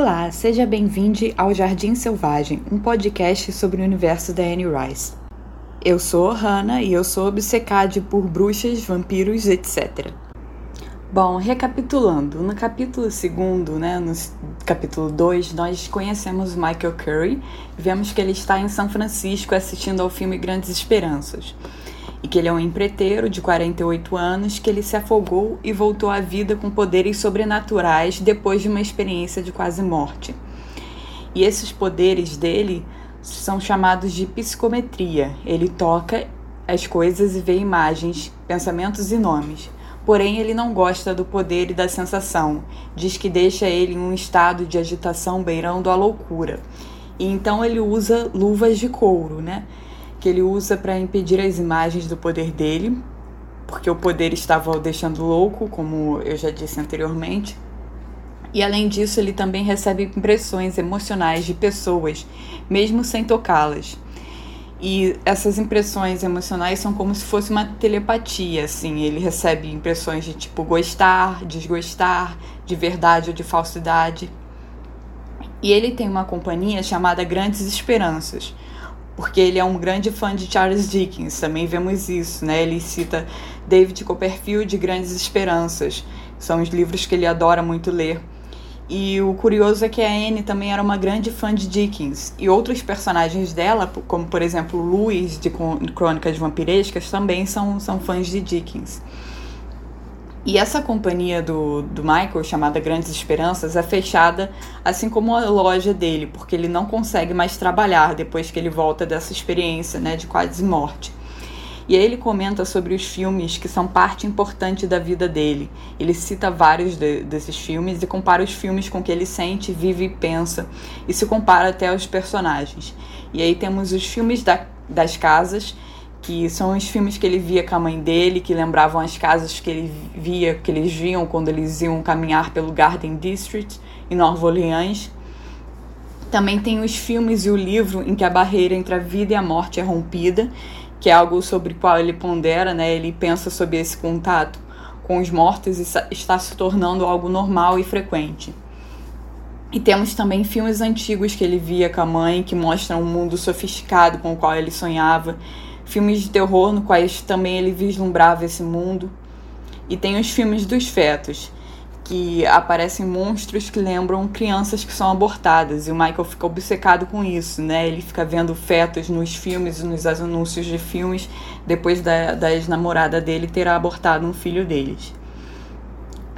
Olá, seja bem-vindo ao Jardim Selvagem, um podcast sobre o universo da Anne Rice. Eu sou Hannah e eu sou obcecada por bruxas, vampiros, etc. Bom, recapitulando, no capítulo 2, né, no capítulo 2, nós conhecemos Michael Curry, vemos que ele está em São Francisco assistindo ao filme Grandes Esperanças, e que ele é um empreiteiro de 48 anos que ele se afogou e voltou à vida com poderes sobrenaturais depois de uma experiência de quase morte. E esses poderes dele são chamados de psicometria. Ele toca as coisas e vê imagens, pensamentos e nomes porém ele não gosta do poder e da sensação. Diz que deixa ele em um estado de agitação beirando a loucura. E então ele usa luvas de couro, né? Que ele usa para impedir as imagens do poder dele, porque o poder estava o deixando louco, como eu já disse anteriormente. E além disso, ele também recebe impressões emocionais de pessoas, mesmo sem tocá-las. E essas impressões emocionais são como se fosse uma telepatia, assim. Ele recebe impressões de tipo gostar, desgostar, de verdade ou de falsidade. E ele tem uma companhia chamada Grandes Esperanças, porque ele é um grande fã de Charles Dickens. Também vemos isso, né? Ele cita David Copperfield e Grandes Esperanças. São os livros que ele adora muito ler. E o curioso é que a Anne também era uma grande fã de Dickens. E outros personagens dela, como por exemplo Louis de Crônicas Vampirescas, também são, são fãs de Dickens. E essa companhia do, do Michael, chamada Grandes Esperanças, é fechada, assim como a loja dele, porque ele não consegue mais trabalhar depois que ele volta dessa experiência né, de quase morte. E aí ele comenta sobre os filmes que são parte importante da vida dele. Ele cita vários de, desses filmes e compara os filmes com que ele sente, vive e pensa, e se compara até aos personagens. E aí temos os filmes da, das casas, que são os filmes que ele via com a mãe dele, que lembravam as casas que ele via, que eles viam quando eles iam caminhar pelo Garden District em Nova Orleans. Também tem os filmes e o livro em que a barreira entre a vida e a morte é rompida que é algo sobre o qual ele pondera, né? Ele pensa sobre esse contato com os mortos e está se tornando algo normal e frequente. E temos também filmes antigos que ele via com a mãe, que mostram um mundo sofisticado com o qual ele sonhava, filmes de terror no quais também ele vislumbrava esse mundo. E tem os filmes dos fetos, que aparecem monstros que lembram crianças que são abortadas. E o Michael fica obcecado com isso, né? Ele fica vendo fetos nos filmes nos anúncios de filmes depois da, da ex-namorada dele ter abortado um filho deles.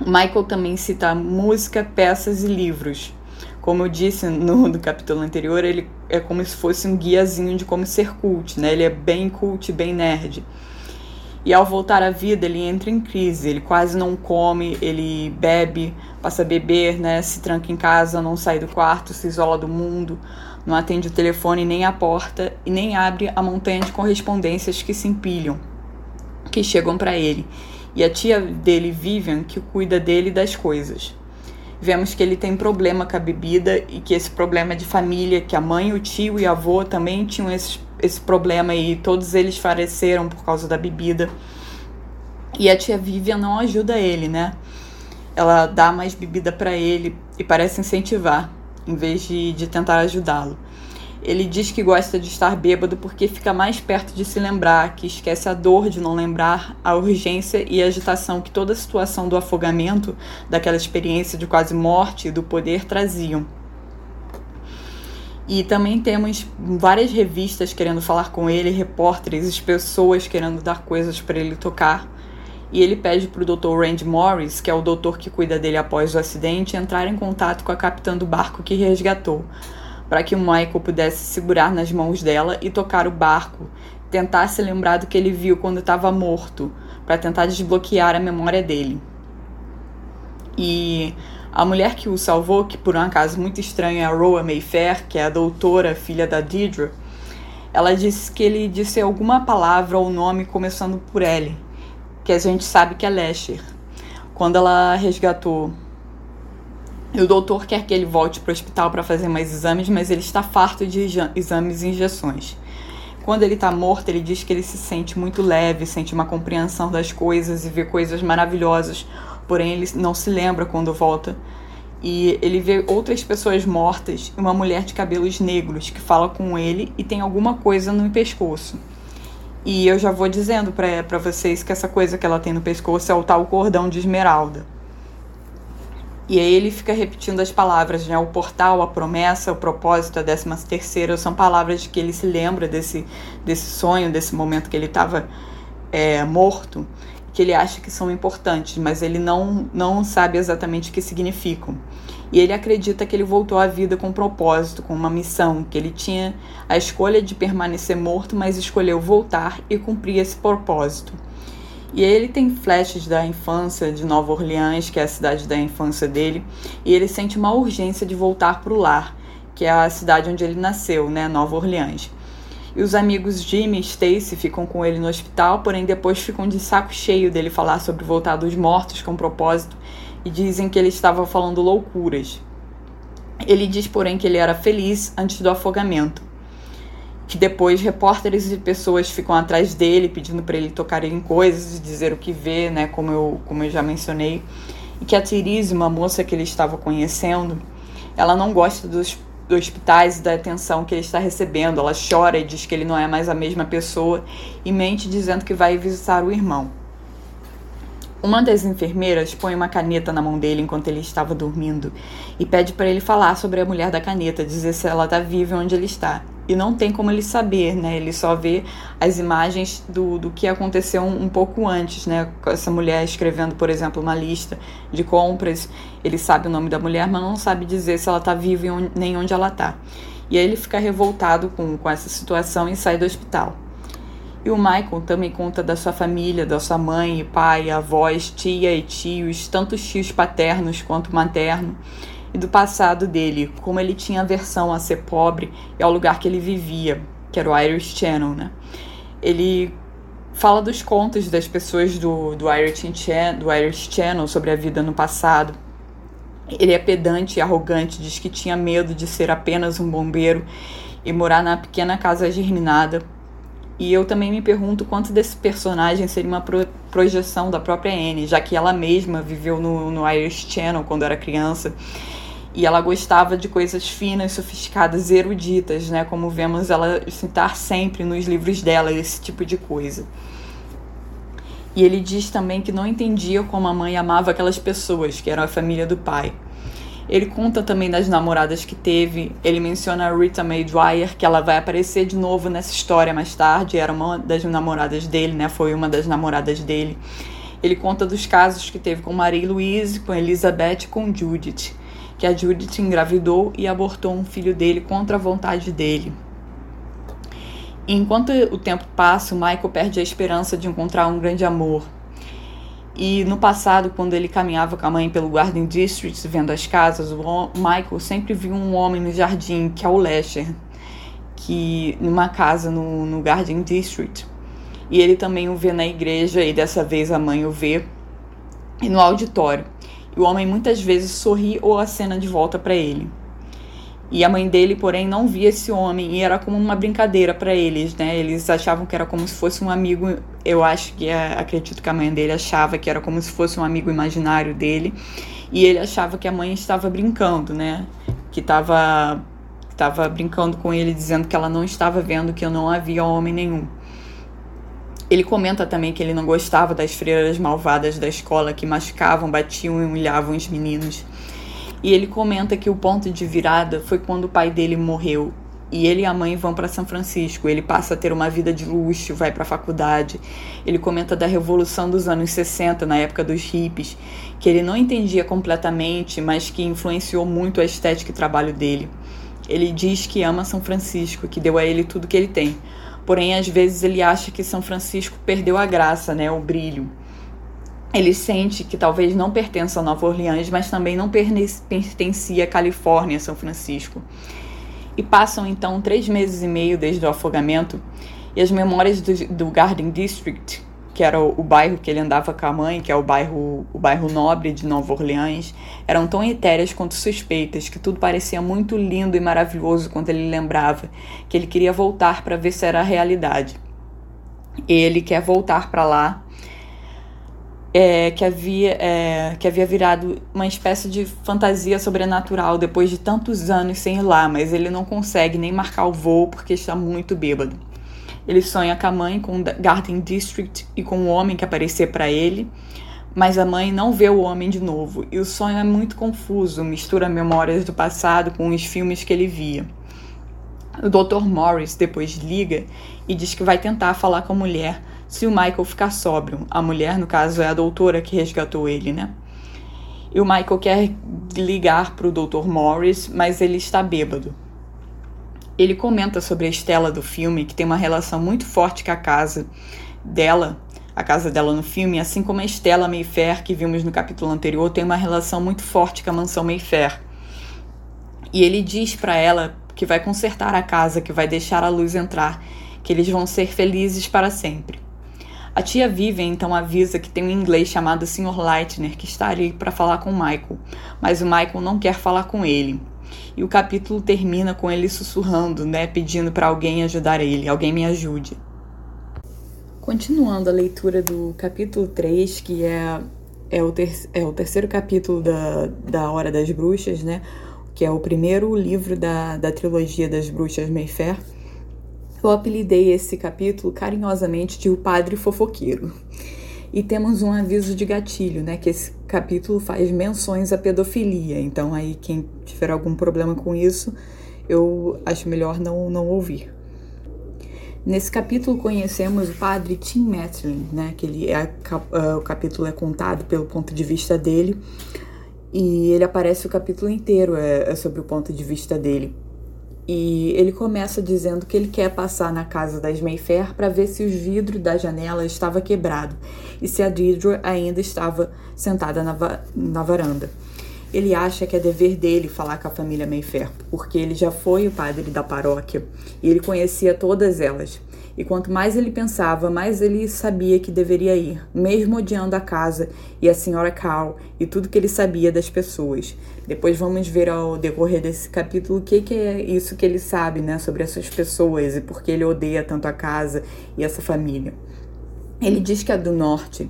Michael também cita música, peças e livros. Como eu disse no, no capítulo anterior, ele é como se fosse um guiazinho de como ser cult, né? Ele é bem cult, bem nerd. E ao voltar à vida, ele entra em crise, ele quase não come, ele bebe, passa a beber, né? Se tranca em casa, não sai do quarto, se isola do mundo, não atende o telefone nem a porta e nem abre a montanha de correspondências que se empilham, que chegam para ele. E a tia dele, Vivian, que cuida dele das coisas. Vemos que ele tem problema com a bebida e que esse problema é de família, que a mãe, o tio e a avô também tinham esses esse problema e todos eles faleceram por causa da bebida. E a tia Vivian não ajuda ele, né? Ela dá mais bebida para ele e parece incentivar, em vez de, de tentar ajudá-lo. Ele diz que gosta de estar bêbado porque fica mais perto de se lembrar, que esquece a dor de não lembrar, a urgência e a agitação que toda a situação do afogamento, daquela experiência de quase morte e do poder traziam. E também temos várias revistas querendo falar com ele, repórteres, pessoas querendo dar coisas para ele tocar. E ele pede para o Dr. Randy Morris, que é o doutor que cuida dele após o acidente, entrar em contato com a capitã do barco que resgatou, para que o Michael pudesse segurar nas mãos dela e tocar o barco, tentar se lembrar do que ele viu quando estava morto, para tentar desbloquear a memória dele. E a mulher que o salvou, que por um acaso muito estranho é a Roa Mayfair, que é a doutora, filha da Deidre, ela disse que ele disse alguma palavra ou nome começando por L, que a gente sabe que é Lesher. Quando ela resgatou. E o doutor quer que ele volte para o hospital para fazer mais exames, mas ele está farto de exames e injeções. Quando ele está morto, ele diz que ele se sente muito leve, sente uma compreensão das coisas e vê coisas maravilhosas, porém ele não se lembra quando volta. e ele vê outras pessoas mortas e uma mulher de cabelos negros que fala com ele e tem alguma coisa no pescoço. E eu já vou dizendo para vocês que essa coisa que ela tem no pescoço é o tal cordão de esmeralda. E aí ele fica repetindo as palavras, né? O portal, a promessa, o propósito, a décima terceira, são palavras que ele se lembra desse, desse sonho, desse momento que ele estava é, morto que ele acha que são importantes, mas ele não, não sabe exatamente o que significam. E ele acredita que ele voltou à vida com um propósito, com uma missão, que ele tinha a escolha de permanecer morto, mas escolheu voltar e cumprir esse propósito. E ele tem flashes da infância de Nova Orleans, que é a cidade da infância dele, e ele sente uma urgência de voltar para o lar, que é a cidade onde ele nasceu, né, Nova Orleans. E os amigos Jimmy e Stacy ficam com ele no hospital, porém depois ficam de saco cheio dele falar sobre voltar dos mortos com propósito e dizem que ele estava falando loucuras. Ele diz, porém, que ele era feliz antes do afogamento. Que depois repórteres e pessoas ficam atrás dele pedindo para ele tocar em coisas e dizer o que vê, né, como eu, como eu já mencionei. E que a Therese, uma moça que ele estava conhecendo, ela não gosta dos do hospitais e da atenção que ele está recebendo. Ela chora e diz que ele não é mais a mesma pessoa e mente dizendo que vai visitar o irmão. Uma das enfermeiras põe uma caneta na mão dele enquanto ele estava dormindo e pede para ele falar sobre a mulher da caneta, dizer se ela está viva onde ele está e não tem como ele saber, né? Ele só vê as imagens do, do que aconteceu um, um, pouco antes, né? Essa mulher escrevendo, por exemplo, uma lista de compras. Ele sabe o nome da mulher, mas não sabe dizer se ela está viva nem onde ela está. E aí ele fica revoltado com, com essa situação e sai do hospital. E o Michael também conta da sua família, da sua mãe, pai, avós, tia e tios, tanto tios paternos quanto materno e do passado dele, como ele tinha aversão a ser pobre e ao lugar que ele vivia, que era o Irish Channel, né? Ele fala dos contos das pessoas do, do, Irish, Channel, do Irish Channel sobre a vida no passado. Ele é pedante e arrogante, diz que tinha medo de ser apenas um bombeiro e morar na pequena casa germinada. E eu também me pergunto quanto desse personagem seria uma pro projeção da própria Anne, já que ela mesma viveu no, no Irish Channel quando era criança e ela gostava de coisas finas, sofisticadas, eruditas, né? Como vemos ela citar sempre nos livros dela esse tipo de coisa. E ele diz também que não entendia como a mãe amava aquelas pessoas, que eram a família do pai. Ele conta também das namoradas que teve. Ele menciona a Rita Mae Dwyer, que ela vai aparecer de novo nessa história mais tarde. Era uma das namoradas dele, né? Foi uma das namoradas dele. Ele conta dos casos que teve com Marie Louise, com Elizabeth e com Judith que a Judith engravidou e abortou um filho dele contra a vontade dele. Enquanto o tempo passa, o Michael perde a esperança de encontrar um grande amor. E no passado, quando ele caminhava com a mãe pelo Garden District, vendo as casas, o Michael sempre viu um homem no jardim, que é o Lesher, que numa casa no, no Garden District. E ele também o vê na igreja, e dessa vez a mãe o vê, e no auditório. E o homem muitas vezes sorri ou acena de volta para ele. E a mãe dele, porém, não via esse homem e era como uma brincadeira para eles, né? Eles achavam que era como se fosse um amigo. Eu acho que é, acredito que a mãe dele achava que era como se fosse um amigo imaginário dele. E ele achava que a mãe estava brincando, né? Que estava estava brincando com ele, dizendo que ela não estava vendo que não havia homem nenhum. Ele comenta também que ele não gostava das freiras malvadas da escola que machucavam, batiam e humilhavam os meninos. E ele comenta que o ponto de virada foi quando o pai dele morreu e ele e a mãe vão para São Francisco. Ele passa a ter uma vida de luxo, vai para a faculdade. Ele comenta da revolução dos anos 60, na época dos hippies, que ele não entendia completamente, mas que influenciou muito a estética e trabalho dele. Ele diz que ama São Francisco, que deu a ele tudo que ele tem. Porém, às vezes ele acha que São Francisco perdeu a graça, né, o brilho. Ele sente que talvez não pertença a Nova Orleans, mas também não pertencia à Califórnia, São Francisco. E passam então três meses e meio desde o afogamento, e as memórias do, do Garden District que era o, bairro que ele andava com a mãe, que é o bairro, o bairro nobre de Nova Orleans, eram tão etéreas quanto suspeitas, que tudo parecia muito lindo e maravilhoso quando ele lembrava, que ele queria voltar para ver se era realidade. Ele quer voltar para lá é, que, havia, é, que havia virado uma espécie de fantasia sobrenatural depois de tantos anos sem ir lá, mas ele não consegue nem marcar o voo porque está muito bêbado. Ele sonha com a mãe, com o Garden District e com o homem que aparecer para ele, mas a mãe não vê o homem de novo e o sonho é muito confuso, mistura memórias do passado com os filmes que ele via. O Dr. Morris depois liga e diz que vai tentar falar com a mulher se o Michael ficar sóbrio. A mulher, no caso, é a doutora que resgatou ele, né? E o Michael quer ligar para o Dr. Morris, mas ele está bêbado. Ele comenta sobre a Estela do filme, que tem uma relação muito forte com a casa dela, a casa dela no filme, assim como a Estela Mayfair, que vimos no capítulo anterior, tem uma relação muito forte com a mansão Mayfair. E ele diz para ela que vai consertar a casa, que vai deixar a luz entrar, que eles vão ser felizes para sempre. A tia Vivian então avisa que tem um inglês chamado Sr. Leitner que está ali para falar com Michael, mas o Michael não quer falar com ele. E o capítulo termina com ele sussurrando, né, pedindo para alguém ajudar ele, alguém me ajude. Continuando a leitura do capítulo 3, que é, é, o, ter, é o terceiro capítulo da, da Hora das Bruxas, né? Que é o primeiro livro da, da trilogia das Bruxas Mayfair. Eu apelidei esse capítulo carinhosamente de O Padre Fofoqueiro. E temos um aviso de gatilho, né? Que esse capítulo faz menções à pedofilia. Então, aí, quem tiver algum problema com isso, eu acho melhor não, não ouvir. Nesse capítulo conhecemos o padre Tim Matlin, né? Que ele é, uh, o capítulo é contado pelo ponto de vista dele e ele aparece o capítulo inteiro é, é sobre o ponto de vista dele. E ele começa dizendo que ele quer passar na casa das Mayfair para ver se os vidros da janela estava quebrado e se a Deidre ainda estava sentada na, va na varanda. Ele acha que é dever dele falar com a família Mayfair, porque ele já foi o padre da paróquia e ele conhecia todas elas. E quanto mais ele pensava, mais ele sabia que deveria ir, mesmo odiando a casa e a senhora Cal e tudo que ele sabia das pessoas. Depois vamos ver ao decorrer desse capítulo o que, que é isso que ele sabe né, sobre essas pessoas e por que ele odeia tanto a casa e essa família. Ele diz que é do norte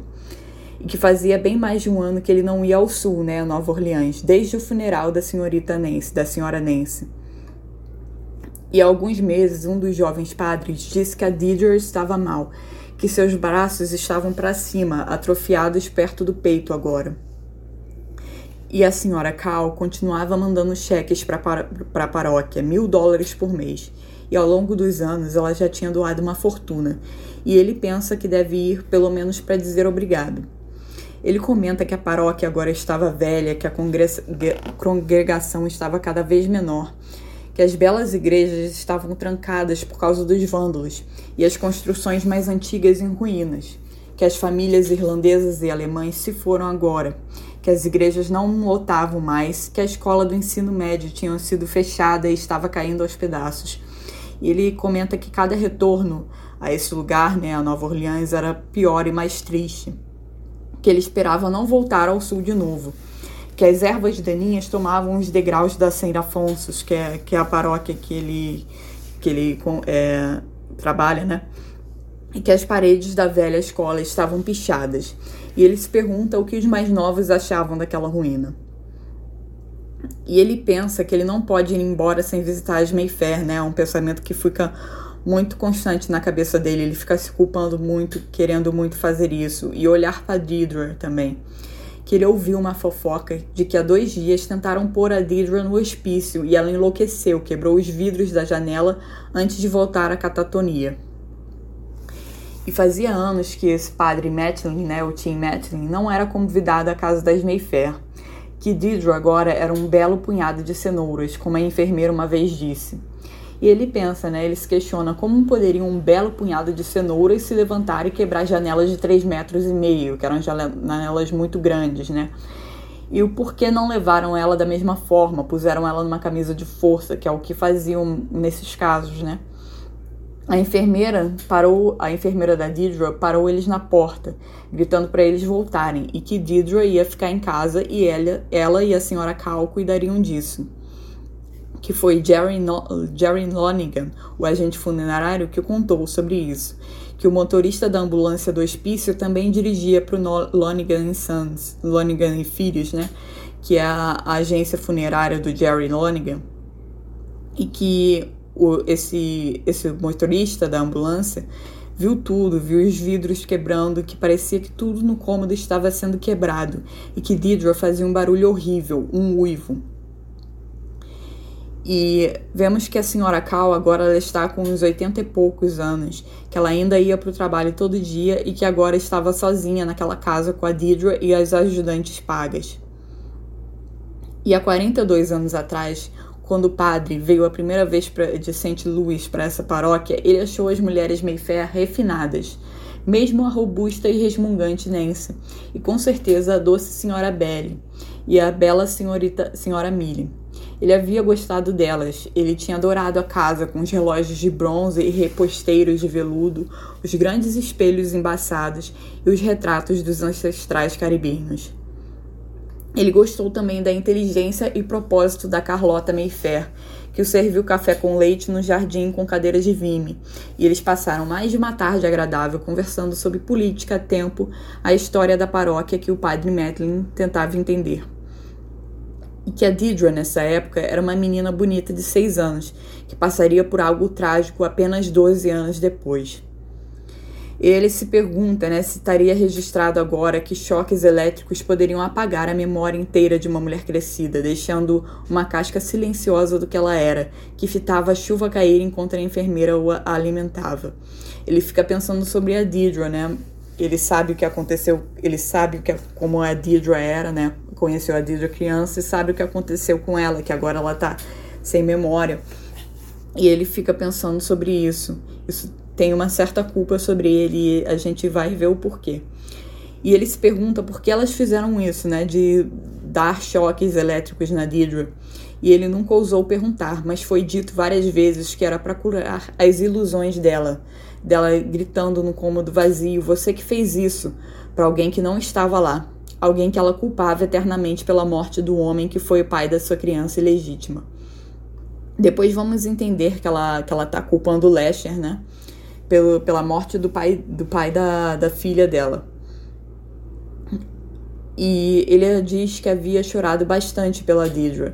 e que fazia bem mais de um ano que ele não ia ao sul, né, a Nova Orleans, desde o funeral da senhorita Nancy, da senhora Nancy. E há alguns meses, um dos jovens padres disse que a Didier estava mal, que seus braços estavam para cima, atrofiados perto do peito agora. E a senhora Cal continuava mandando cheques para a paróquia, mil dólares por mês. E ao longo dos anos ela já tinha doado uma fortuna. E ele pensa que deve ir pelo menos para dizer obrigado. Ele comenta que a paróquia agora estava velha, que a congregação estava cada vez menor que as belas igrejas estavam trancadas por causa dos vândalos e as construções mais antigas em ruínas, que as famílias irlandesas e alemães se foram agora, que as igrejas não lotavam mais, que a escola do ensino médio tinha sido fechada e estava caindo aos pedaços. E ele comenta que cada retorno a esse lugar, né, a Nova Orleans, era pior e mais triste, que ele esperava não voltar ao sul de novo que as ervas daninhas tomavam os degraus da Saint Afonso, que é, que é a paróquia que ele, que ele é, trabalha, né? E que as paredes da velha escola estavam pichadas. E ele se pergunta o que os mais novos achavam daquela ruína. E ele pensa que ele não pode ir embora sem visitar as Mayfair, né? É um pensamento que fica muito constante na cabeça dele. Ele fica se culpando muito, querendo muito fazer isso. E olhar para Deidre também que ele ouviu uma fofoca de que há dois dias tentaram pôr a Deidre no hospício e ela enlouqueceu, quebrou os vidros da janela antes de voltar à catatonia. E fazia anos que esse padre Matlin, né, o Tim Matlin, não era convidado à casa das Mayfair, que Deidre agora era um belo punhado de cenouras, como a enfermeira uma vez disse. E ele pensa, né? Ele se questiona como poderia um belo punhado de cenouras se levantar e quebrar janelas de 3 metros e meio, que eram janelas muito grandes, né? E o porquê não levaram ela da mesma forma, puseram ela numa camisa de força, que é o que faziam nesses casos, né? A enfermeira parou, a enfermeira da Deidre parou eles na porta, gritando para eles voltarem e que Deidre ia ficar em casa e ela, ela e a senhora Cal cuidariam disso que foi Jerry, no Jerry Lonigan, o agente funerário, que contou sobre isso. que o motorista da ambulância do hospício também dirigia para o Lonigan Sons, Lonigan e Filhos, né? Que é a, agência funerária do Jerry Lonigan. E que o, esse, esse motorista da ambulância viu tudo, viu os vidros quebrando, que parecia que tudo no cômodo estava sendo quebrado e que Deidre fazia um barulho horrível, um uivo. E vemos que a senhora Cal agora ela está com uns 80 e poucos anos, que ela ainda ia para o trabalho todo dia e que agora estava sozinha naquela casa com a Deidre e as ajudantes pagas. E há 42 anos atrás, quando o padre veio a primeira vez pra, de St. Louis para essa paróquia, ele achou as mulheres Mayfair refinadas, mesmo a robusta e resmungante Nancy, e com certeza a doce senhora Belle e a bela senhorita senhora Millie. Ele havia gostado delas, ele tinha adorado a casa com os relógios de bronze e reposteiros de veludo, os grandes espelhos embaçados e os retratos dos ancestrais caribenhos. Ele gostou também da inteligência e propósito da Carlota Mayfair, que o serviu café com leite no jardim com cadeiras de vime, e eles passaram mais de uma tarde agradável conversando sobre política, tempo, a história da paróquia que o padre Madeline tentava entender. E que a Deidre, nessa época, era uma menina bonita de seis anos, que passaria por algo trágico apenas 12 anos depois. Ele se pergunta né, se estaria registrado agora que choques elétricos poderiam apagar a memória inteira de uma mulher crescida, deixando uma casca silenciosa do que ela era, que fitava a chuva cair enquanto a enfermeira o alimentava. Ele fica pensando sobre a Deidre, né? Ele sabe o que aconteceu, ele sabe o que, como a Deidre era, né? Conheceu a Deidre criança e sabe o que aconteceu com ela, que agora ela tá sem memória. E ele fica pensando sobre isso. Isso tem uma certa culpa sobre ele e a gente vai ver o porquê. E ele se pergunta por que elas fizeram isso, né, de dar choques elétricos na Deidre. E ele nunca ousou perguntar, mas foi dito várias vezes que era para curar as ilusões dela, dela gritando no cômodo vazio: "Você que fez isso", para alguém que não estava lá, alguém que ela culpava eternamente pela morte do homem que foi o pai da sua criança ilegítima. Depois vamos entender que ela que ela tá culpando o Lesher, né? pelo, pela morte do pai, do pai da, da filha dela. E ele diz que havia chorado bastante pela Deidre.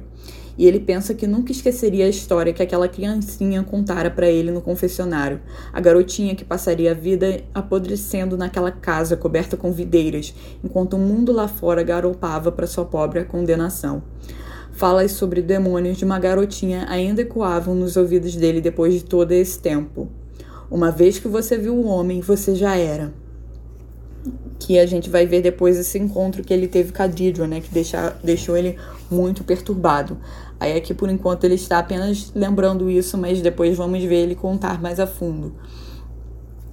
E ele pensa que nunca esqueceria a história que aquela criancinha contara para ele no confessionário. A garotinha que passaria a vida apodrecendo naquela casa coberta com videiras, enquanto o mundo lá fora garopava para sua pobre condenação. Falas sobre demônios de uma garotinha ainda ecoavam nos ouvidos dele depois de todo esse tempo. Uma vez que você viu o homem, você já era. Que a gente vai ver depois esse encontro que ele teve com a Deidre, né? Que deixa, deixou ele muito perturbado. Aí aqui, por enquanto, ele está apenas lembrando isso, mas depois vamos ver ele contar mais a fundo.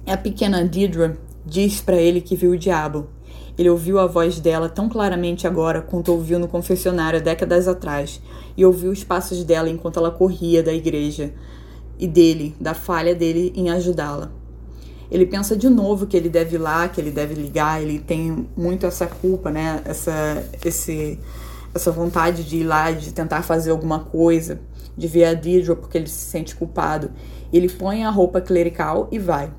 A pequena Deidre diz para ele que viu o diabo. Ele ouviu a voz dela tão claramente agora quanto ouviu no confessionário décadas atrás, e ouviu os passos dela enquanto ela corria da igreja e dele, da falha dele em ajudá-la. Ele pensa de novo que ele deve ir lá, que ele deve ligar, ele tem muito essa culpa, né? Essa, esse, essa vontade de ir lá, de tentar fazer alguma coisa, de ver a Deidre porque ele se sente culpado. Ele põe a roupa clerical e vai.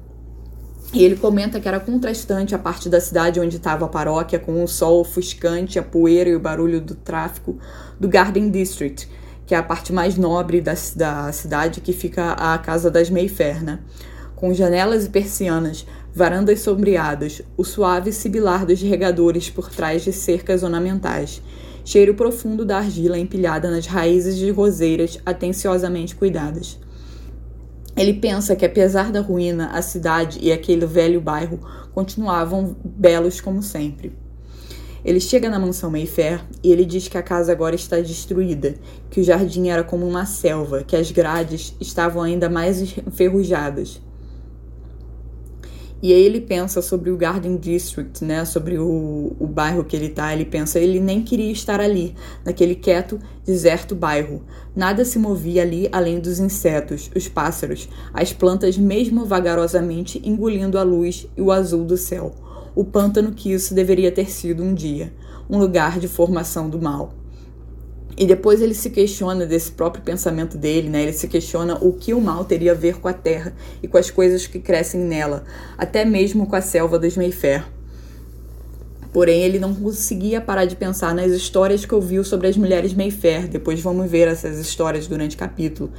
E ele comenta que era contrastante a parte da cidade onde estava a paróquia, com o sol ofuscante, a poeira e o barulho do tráfico, do Garden District, que é a parte mais nobre da, da cidade, que fica a Casa das Mayfair, né? Com janelas e persianas, varandas sombreadas, o suave sibilar dos regadores por trás de cercas ornamentais, cheiro profundo da argila empilhada nas raízes de roseiras atenciosamente cuidadas. Ele pensa que, apesar da ruína, a cidade e aquele velho bairro continuavam belos como sempre. Ele chega na mansão Mayfair e ele diz que a casa agora está destruída, que o jardim era como uma selva, que as grades estavam ainda mais enferrujadas. E aí ele pensa sobre o Garden District, né, sobre o, o bairro que ele tá. Ele pensa, ele nem queria estar ali, naquele quieto, deserto bairro. Nada se movia ali além dos insetos, os pássaros, as plantas mesmo vagarosamente engolindo a luz e o azul do céu o pântano que isso deveria ter sido um dia, um lugar de formação do mal. E depois ele se questiona desse próprio pensamento dele, né? Ele se questiona o que o mal teria a ver com a terra e com as coisas que crescem nela, até mesmo com a selva dos Mayfair. Porém, ele não conseguia parar de pensar nas histórias que ouviu sobre as mulheres Mayfair. Depois vamos ver essas histórias durante o capítulo.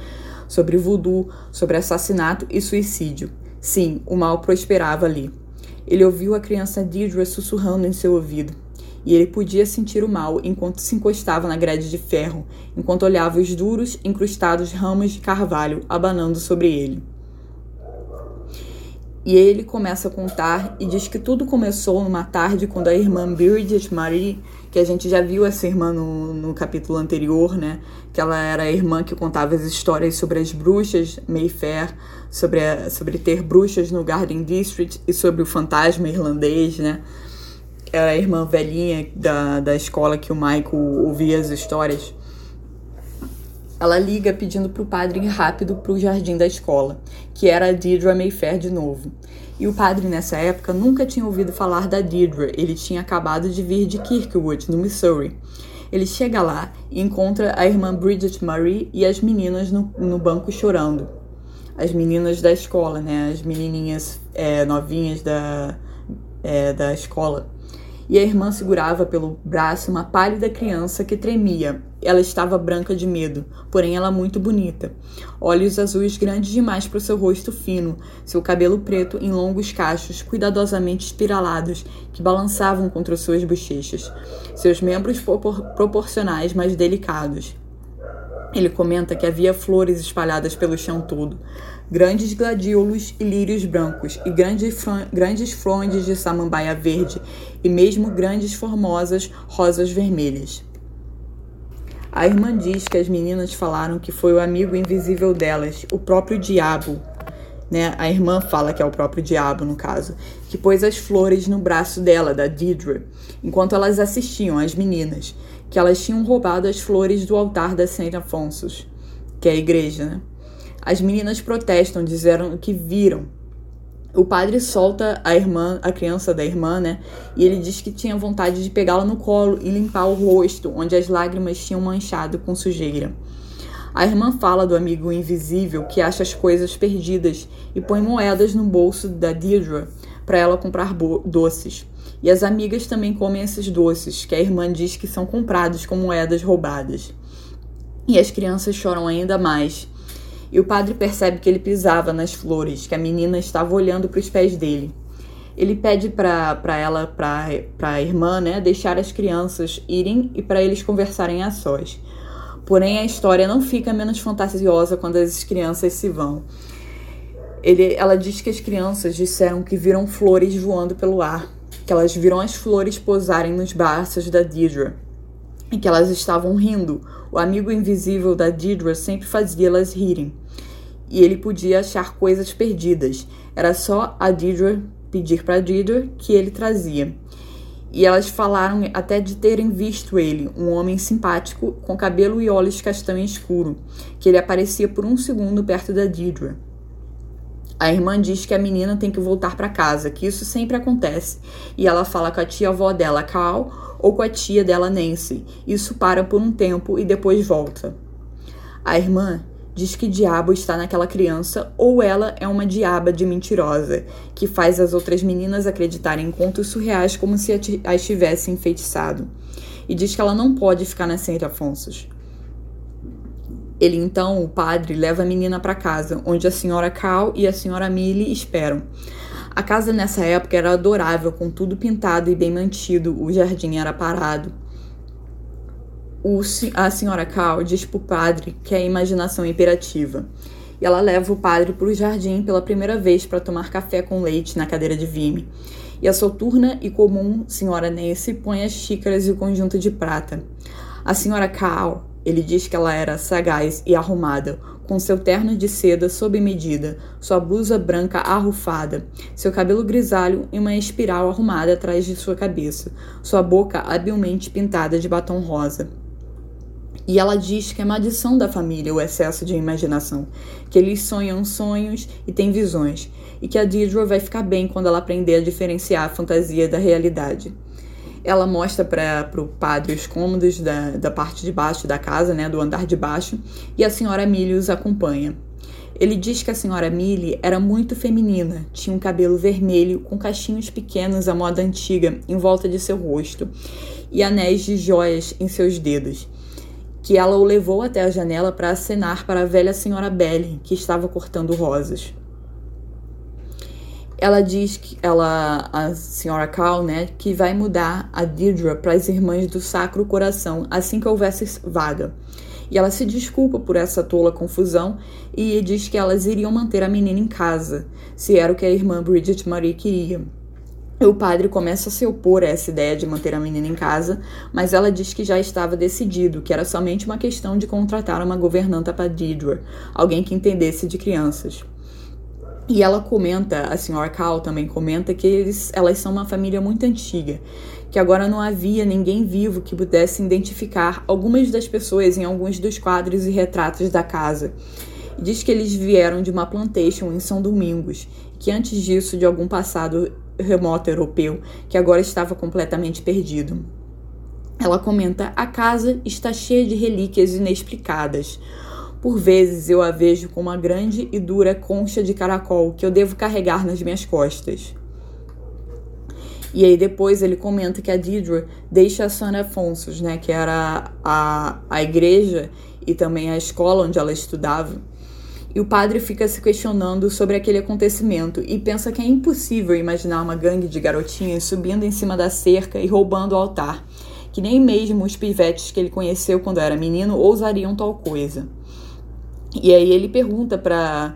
Sobre voodoo, sobre assassinato e suicídio. Sim, o mal prosperava ali. Ele ouviu a criança Deirdre sussurrando em seu ouvido e ele podia sentir o mal enquanto se encostava na grade de ferro, enquanto olhava os duros, incrustados ramos de carvalho abanando sobre ele. E ele começa a contar e diz que tudo começou numa tarde quando a irmã Bridget Marie, que a gente já viu essa irmã no, no capítulo anterior, né? Que ela era a irmã que contava as histórias sobre as bruxas Mayfair, sobre, a, sobre ter bruxas no Garden District e sobre o fantasma irlandês, né? Era a irmã velhinha da, da escola que o Michael ouvia as histórias. Ela liga pedindo pro padre ir rápido pro jardim da escola, que era a Deidre Mayfair de novo. E o padre, nessa época, nunca tinha ouvido falar da Deidre, ele tinha acabado de vir de Kirkwood, no Missouri. Ele chega lá e encontra a irmã Bridget Marie e as meninas no, no banco chorando. As meninas da escola, né? As menininhas é, novinhas da, é, da escola e a irmã segurava pelo braço uma pálida criança que tremia. Ela estava branca de medo, porém ela muito bonita. Olhos azuis grandes demais para o seu rosto fino, seu cabelo preto em longos cachos, cuidadosamente espiralados, que balançavam contra suas bochechas. Seus membros propor proporcionais, mas delicados. Ele comenta que havia flores espalhadas pelo chão todo, grandes gladiolos e lírios brancos, e grandes, grandes frondes de samambaia verde, e mesmo grandes formosas rosas vermelhas. A irmã diz que as meninas falaram que foi o amigo invisível delas, o próprio diabo. Né? A irmã fala que é o próprio diabo, no caso, que pôs as flores no braço dela, da Deidre, enquanto elas assistiam, as meninas, que elas tinham roubado as flores do altar da Saint Afonso, que é a igreja, né? As meninas protestam, dizendo que viram. O padre solta a irmã, a criança da irmã, né? E ele diz que tinha vontade de pegá-la no colo e limpar o rosto, onde as lágrimas tinham manchado com sujeira. A irmã fala do amigo invisível que acha as coisas perdidas e põe moedas no bolso da Deirdre para ela comprar doces. E as amigas também comem esses doces, que a irmã diz que são comprados com moedas roubadas. E as crianças choram ainda mais e o padre percebe que ele pisava nas flores, que a menina estava olhando para os pés dele. Ele pede para ela, para a irmã, né, deixar as crianças irem e para eles conversarem a sós. Porém, a história não fica menos fantasiosa quando as crianças se vão. Ele, ela diz que as crianças disseram que viram flores voando pelo ar, que elas viram as flores posarem nos braços da Deidre e que elas estavam rindo. O amigo invisível da Deidre sempre fazia elas rirem. E ele podia achar coisas perdidas. Era só a Deidre pedir para Deidre que ele trazia. E elas falaram até de terem visto ele, um homem simpático, com cabelo e olhos castanho escuro, que ele aparecia por um segundo perto da Deidre. A irmã diz que a menina tem que voltar para casa, que isso sempre acontece, e ela fala com a tia-avó dela, Cal, ou com a tia dela, Nancy. Isso para por um tempo e depois volta. A irmã diz que diabo está naquela criança ou ela é uma diaba de mentirosa, que faz as outras meninas acreditarem em contos surreais como se as tivesse enfeitiçado. E diz que ela não pode ficar na Saint Afonso. Ele então, o padre, leva a menina para casa, onde a senhora Cal e a senhora Millie esperam. A casa nessa época era adorável, com tudo pintado e bem mantido, o jardim era parado. O, a senhora Cal diz para o padre que é a imaginação imperativa. E ela leva o padre para o jardim pela primeira vez para tomar café com leite na cadeira de vime. E a soturna e comum senhora Nancy põe as xícaras e o conjunto de prata. A senhora Cal, ele diz que ela era sagaz e arrumada, com seu terno de seda sob medida, sua blusa branca arrufada, seu cabelo grisalho e uma espiral arrumada atrás de sua cabeça, sua boca habilmente pintada de batom rosa. E ela diz que é maldição da família o excesso de imaginação, que eles sonham sonhos e têm visões, e que a Deidre vai ficar bem quando ela aprender a diferenciar a fantasia da realidade. Ela mostra para o padre os cômodos da, da parte de baixo da casa, né, do andar de baixo, e a senhora Millie os acompanha. Ele diz que a senhora Millie era muito feminina, tinha um cabelo vermelho com cachinhos pequenos à moda antiga em volta de seu rosto e anéis de joias em seus dedos, que ela o levou até a janela para acenar para a velha senhora Belly, que estava cortando rosas. Ela diz que ela, a senhora Cal, né, que vai mudar a Deirdre para as irmãs do Sacro Coração assim que houvesse vaga. E ela se desculpa por essa tola confusão e diz que elas iriam manter a menina em casa, se era o que a irmã Bridget Marie queria. O padre começa a se opor a essa ideia de manter a menina em casa, mas ela diz que já estava decidido, que era somente uma questão de contratar uma governanta para Deirdre, alguém que entendesse de crianças. E ela comenta, a senhora Cal também comenta que eles, elas são uma família muito antiga, que agora não havia ninguém vivo que pudesse identificar algumas das pessoas em alguns dos quadros e retratos da casa. Diz que eles vieram de uma plantation em São Domingos, que antes disso de algum passado remoto europeu, que agora estava completamente perdido. Ela comenta: a casa está cheia de relíquias inexplicadas. Por vezes eu a vejo com uma grande e dura concha de caracol que eu devo carregar nas minhas costas. E aí depois ele comenta que a Deidre deixa a San Afonso, né, que era a, a igreja e também a escola onde ela estudava. E o padre fica se questionando sobre aquele acontecimento e pensa que é impossível imaginar uma gangue de garotinhas subindo em cima da cerca e roubando o altar, que nem mesmo os pivetes que ele conheceu quando era menino ousariam tal coisa. E aí ele pergunta para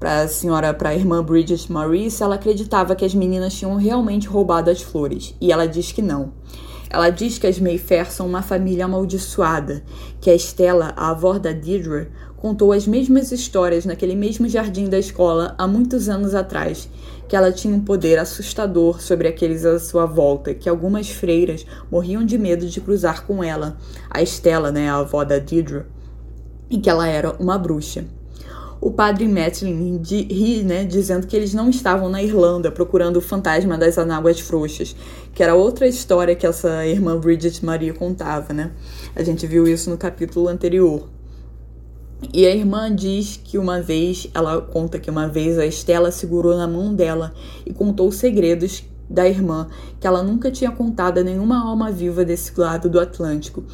para a senhora, para a irmã Bridget Marie, se ela acreditava que as meninas tinham realmente roubado as flores, e ela diz que não. Ela diz que as Mayfair são uma família amaldiçoada, que a Estela, a avó da Deirdre, contou as mesmas histórias naquele mesmo jardim da escola há muitos anos atrás, que ela tinha um poder assustador sobre aqueles à sua volta, que algumas freiras morriam de medo de cruzar com ela, a Estela, né, a avó da Deirdre e que ela era uma bruxa. O padre Matlin ri, né, dizendo que eles não estavam na Irlanda procurando o fantasma das anáguas frouxas, que era outra história que essa irmã Bridget Maria contava, né? A gente viu isso no capítulo anterior. E a irmã diz que uma vez, ela conta que uma vez a Estela segurou na mão dela e contou segredos da irmã que ela nunca tinha contado a nenhuma alma viva desse lado do Atlântico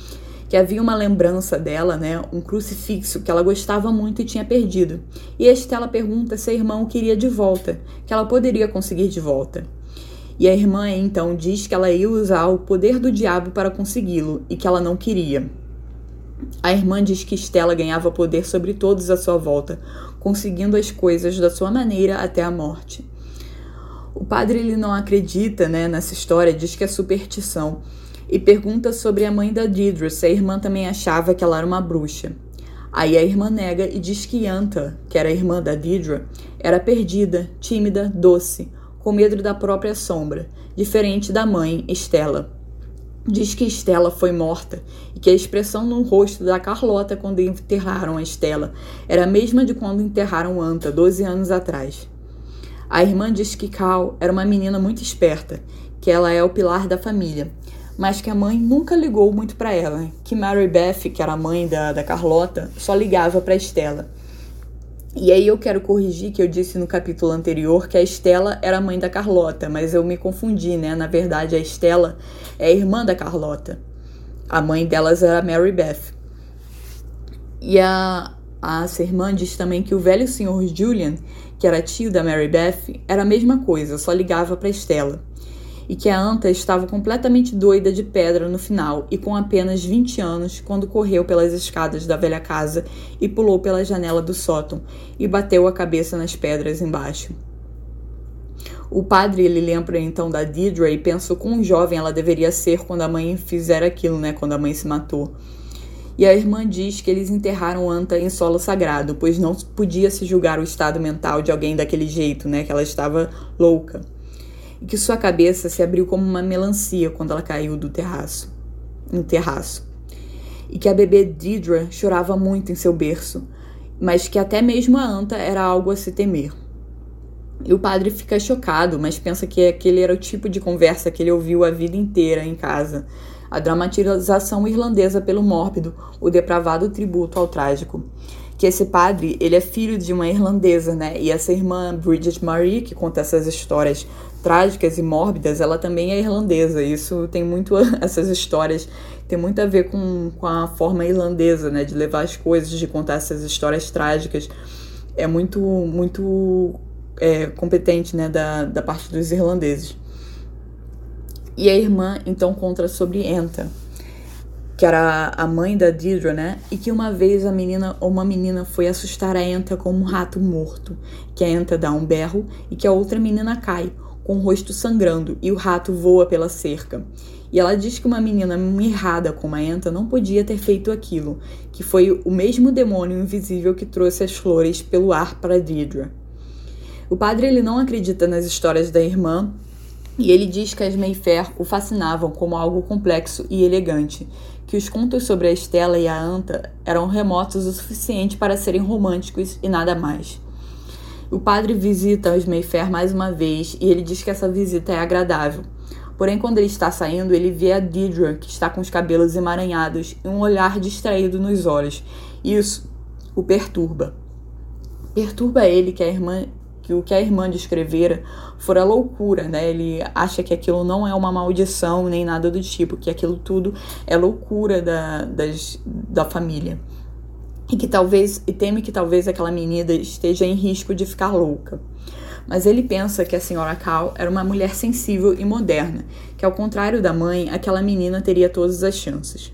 que havia uma lembrança dela, né, um crucifixo que ela gostava muito e tinha perdido. E Estela pergunta se a irmã o queria de volta, que ela poderia conseguir de volta. E a irmã então diz que ela ia usar o poder do diabo para consegui-lo e que ela não queria. A irmã diz que Estela ganhava poder sobre todos à sua volta, conseguindo as coisas da sua maneira até a morte. O padre ele não acredita né, nessa história, diz que é superstição e pergunta sobre a mãe da Deirdre se a irmã também achava que ela era uma bruxa. Aí a irmã nega e diz que Yanta, que era a irmã da Deirdre, era perdida, tímida, doce, com medo da própria sombra, diferente da mãe, Estela. Diz que Estela foi morta e que a expressão no rosto da Carlota quando enterraram a Estela era a mesma de quando enterraram Anta, 12 anos atrás. A irmã diz que Cal era uma menina muito esperta, que ela é o pilar da família mas que a mãe nunca ligou muito para ela, que Mary Beth, que era a mãe da, da Carlota, só ligava para Estela. E aí eu quero corrigir que eu disse no capítulo anterior que a Estela era a mãe da Carlota, mas eu me confundi, né? Na verdade, a Estela é a irmã da Carlota. A mãe delas era a Mary Beth. E a, a irmã diz também que o velho senhor Julian, que era tio da Mary Beth, era a mesma coisa, só ligava para Estela e que a anta estava completamente doida de pedra no final e com apenas 20 anos quando correu pelas escadas da velha casa e pulou pela janela do sótão e bateu a cabeça nas pedras embaixo. O padre ele lembra então da Deidre e pensa quão jovem ela deveria ser quando a mãe fizer aquilo, né, quando a mãe se matou. E a irmã diz que eles enterraram Anta em solo sagrado, pois não podia se julgar o estado mental de alguém daquele jeito, né, que ela estava louca e que sua cabeça se abriu como uma melancia quando ela caiu do terraço, no terraço. E que a bebê Deidre chorava muito em seu berço, mas que até mesmo a anta era algo a se temer. E o padre fica chocado, mas pensa que aquele era o tipo de conversa que ele ouviu a vida inteira em casa. A dramatização irlandesa pelo mórbido, o depravado tributo ao trágico. Que esse padre, ele é filho de uma irlandesa, né? E essa irmã Bridget Marie, que conta essas histórias trágicas e mórbidas, ela também é irlandesa. Isso tem muito essas histórias tem muito a ver com, com a forma irlandesa, né, de levar as coisas, de contar essas histórias trágicas. É muito muito é, competente, né, da, da parte dos irlandeses. E a irmã então conta sobre Enta, que era a mãe da Deirdre, né? E que uma vez a menina ou uma menina foi assustar a Enta com um rato morto, que a Enta dá um berro e que a outra menina cai, com o rosto sangrando, e o rato voa pela cerca. E ela diz que uma menina mirrada como a Enta não podia ter feito aquilo, que foi o mesmo demônio invisível que trouxe as flores pelo ar para Deirdre. O padre ele não acredita nas histórias da irmã e ele diz que as Mayfair o fascinavam como algo complexo e elegante, que os contos sobre a Estela e a Anta eram remotos o suficiente para serem românticos e nada mais. O padre visita os Mayfair mais uma vez e ele diz que essa visita é agradável. Porém, quando ele está saindo, ele vê a Deidre, que está com os cabelos emaranhados e um olhar distraído nos olhos. Isso o perturba. Perturba ele que a irmã que o que a irmã descrevera fora loucura, né? Ele acha que aquilo não é uma maldição nem nada do tipo, que aquilo tudo é loucura da, das, da família. E que talvez, e teme que talvez aquela menina esteja em risco de ficar louca. Mas ele pensa que a senhora Cal era uma mulher sensível e moderna, que ao contrário da mãe, aquela menina teria todas as chances.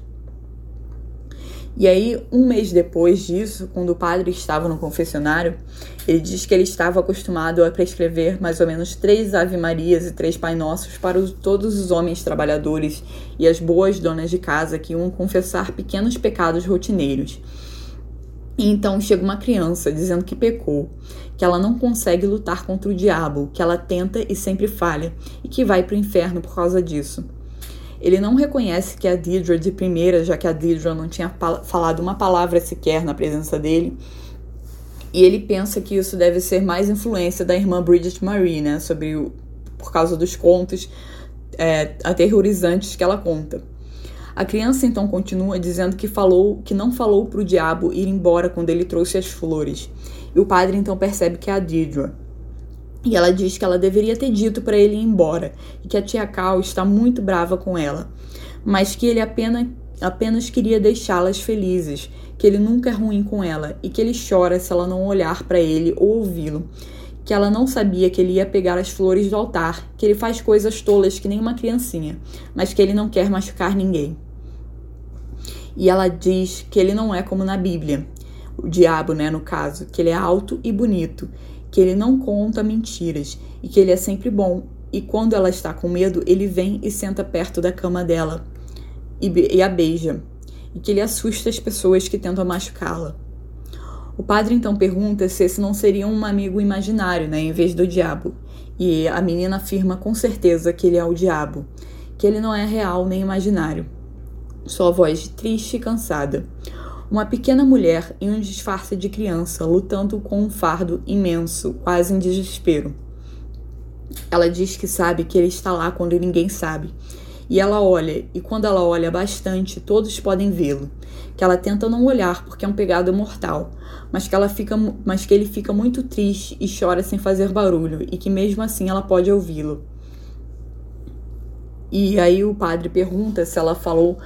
E aí, um mês depois disso, quando o padre estava no confessionário, ele diz que ele estava acostumado a prescrever mais ou menos três Ave-Marias e três Pai Nossos para os, todos os homens trabalhadores e as boas donas de casa que iam confessar pequenos pecados rotineiros. E então chega uma criança dizendo que pecou, que ela não consegue lutar contra o diabo, que ela tenta e sempre falha, e que vai para o inferno por causa disso. Ele não reconhece que a Deidre de primeira, já que a Deidre não tinha falado uma palavra sequer na presença dele. E ele pensa que isso deve ser mais influência da irmã Bridget Marie, né? Sobre o, por causa dos contos é, aterrorizantes que ela conta. A criança então continua dizendo que falou, que não falou para o diabo ir embora quando ele trouxe as flores. E o padre então percebe que é a Deidre. E ela diz que ela deveria ter dito para ele ir embora e que a tia Cal está muito brava com ela, mas que ele apenas, apenas queria deixá-las felizes, que ele nunca é ruim com ela e que ele chora se ela não olhar para ele ou ouvi-lo. Que ela não sabia que ele ia pegar as flores do altar, que ele faz coisas tolas que nem uma criancinha, mas que ele não quer machucar ninguém. E ela diz que ele não é como na Bíblia, o diabo, né, no caso, que ele é alto e bonito que ele não conta mentiras e que ele é sempre bom. E quando ela está com medo, ele vem e senta perto da cama dela e, e a beija, e que ele assusta as pessoas que tentam machucá-la. O padre então pergunta se esse não seria um amigo imaginário, né, em vez do diabo. E a menina afirma com certeza que ele é o diabo, que ele não é real nem imaginário. Sua voz triste e cansada uma pequena mulher em um disfarce de criança lutando com um fardo imenso, quase em desespero. Ela diz que sabe que ele está lá quando ninguém sabe. E ela olha, e quando ela olha bastante, todos podem vê-lo. Que ela tenta não olhar porque é um pegado mortal, mas que, ela fica, mas que ele fica muito triste e chora sem fazer barulho, e que mesmo assim ela pode ouvi-lo. E aí o padre pergunta se ela falou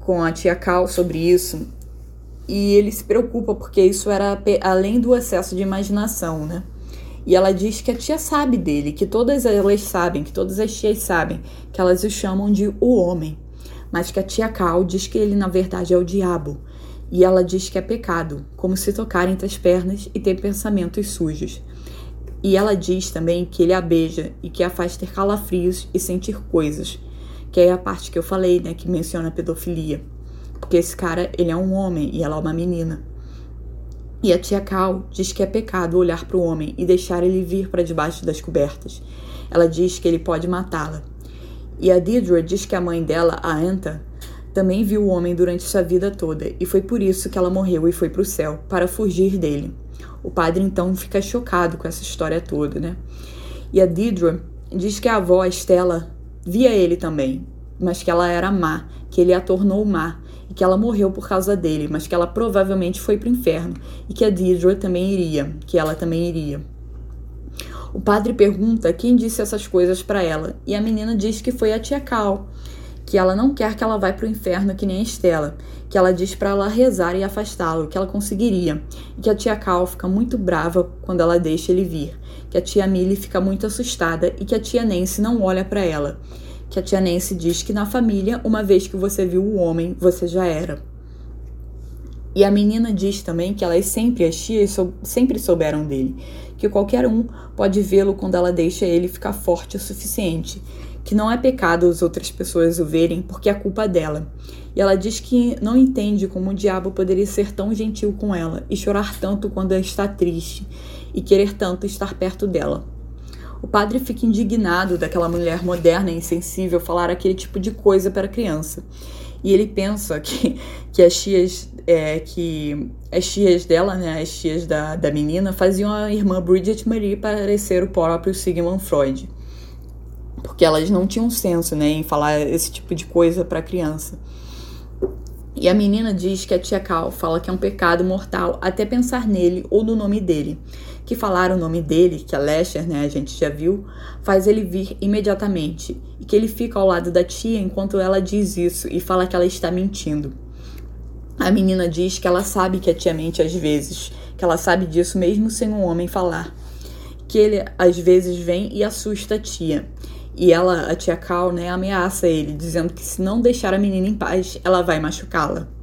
com a tia Cal sobre isso, e ele se preocupa porque isso era além do excesso de imaginação, né? E ela diz que a tia sabe dele, que todas elas sabem, que todas as tias sabem, que elas o chamam de o homem. Mas que a tia Cal diz que ele na verdade é o diabo. E ela diz que é pecado, como se tocar entre as pernas e ter pensamentos sujos. E ela diz também que ele a beija e que a faz ter calafrios e sentir coisas, que é a parte que eu falei, né, que menciona a pedofilia. Porque esse cara, ele é um homem e ela é uma menina. E a tia Cal diz que é pecado olhar para o homem e deixar ele vir para debaixo das cobertas. Ela diz que ele pode matá-la. E a Deidre diz que a mãe dela, a Anta, também viu o homem durante sua vida toda e foi por isso que ela morreu e foi para o céu, para fugir dele. O padre então fica chocado com essa história toda, né? E a Deidre diz que a avó, Estela, via ele também, mas que ela era má, que ele a tornou má e que ela morreu por causa dele, mas que ela provavelmente foi para o inferno e que a Deidre também iria, que ela também iria. O padre pergunta quem disse essas coisas para ela e a menina diz que foi a tia Cal, que ela não quer que ela vá para o inferno que nem a Estela, que ela diz para ela rezar e afastá-lo, que ela conseguiria, e que a tia Cal fica muito brava quando ela deixa ele vir, que a tia Millie fica muito assustada e que a tia Nancy não olha para ela, que a tia Nancy diz que na família, uma vez que você viu o homem, você já era. E a menina diz também que elas sempre, as tias, sempre souberam dele, que qualquer um pode vê-lo quando ela deixa ele ficar forte o suficiente, que não é pecado as outras pessoas o verem porque é culpa dela. E ela diz que não entende como o diabo poderia ser tão gentil com ela e chorar tanto quando está triste e querer tanto estar perto dela. O padre fica indignado daquela mulher moderna e insensível falar aquele tipo de coisa para a criança. E ele pensa que, que as tias é, que as tias dela, né, as tias da, da menina, faziam a irmã Bridget Marie parecer o próprio Sigmund Freud porque elas não tinham senso, né, em falar esse tipo de coisa para criança. E a menina diz que a tia Cal fala que é um pecado mortal até pensar nele ou no nome dele. Que falar o nome dele, que é Lester, né, a gente já viu, faz ele vir imediatamente. E que ele fica ao lado da tia enquanto ela diz isso e fala que ela está mentindo. A menina diz que ela sabe que a tia mente às vezes, que ela sabe disso mesmo sem um homem falar. Que ele às vezes vem e assusta a tia e ela, a tia Cal, né, ameaça ele, dizendo que se não deixar a menina em paz, ela vai machucá-la.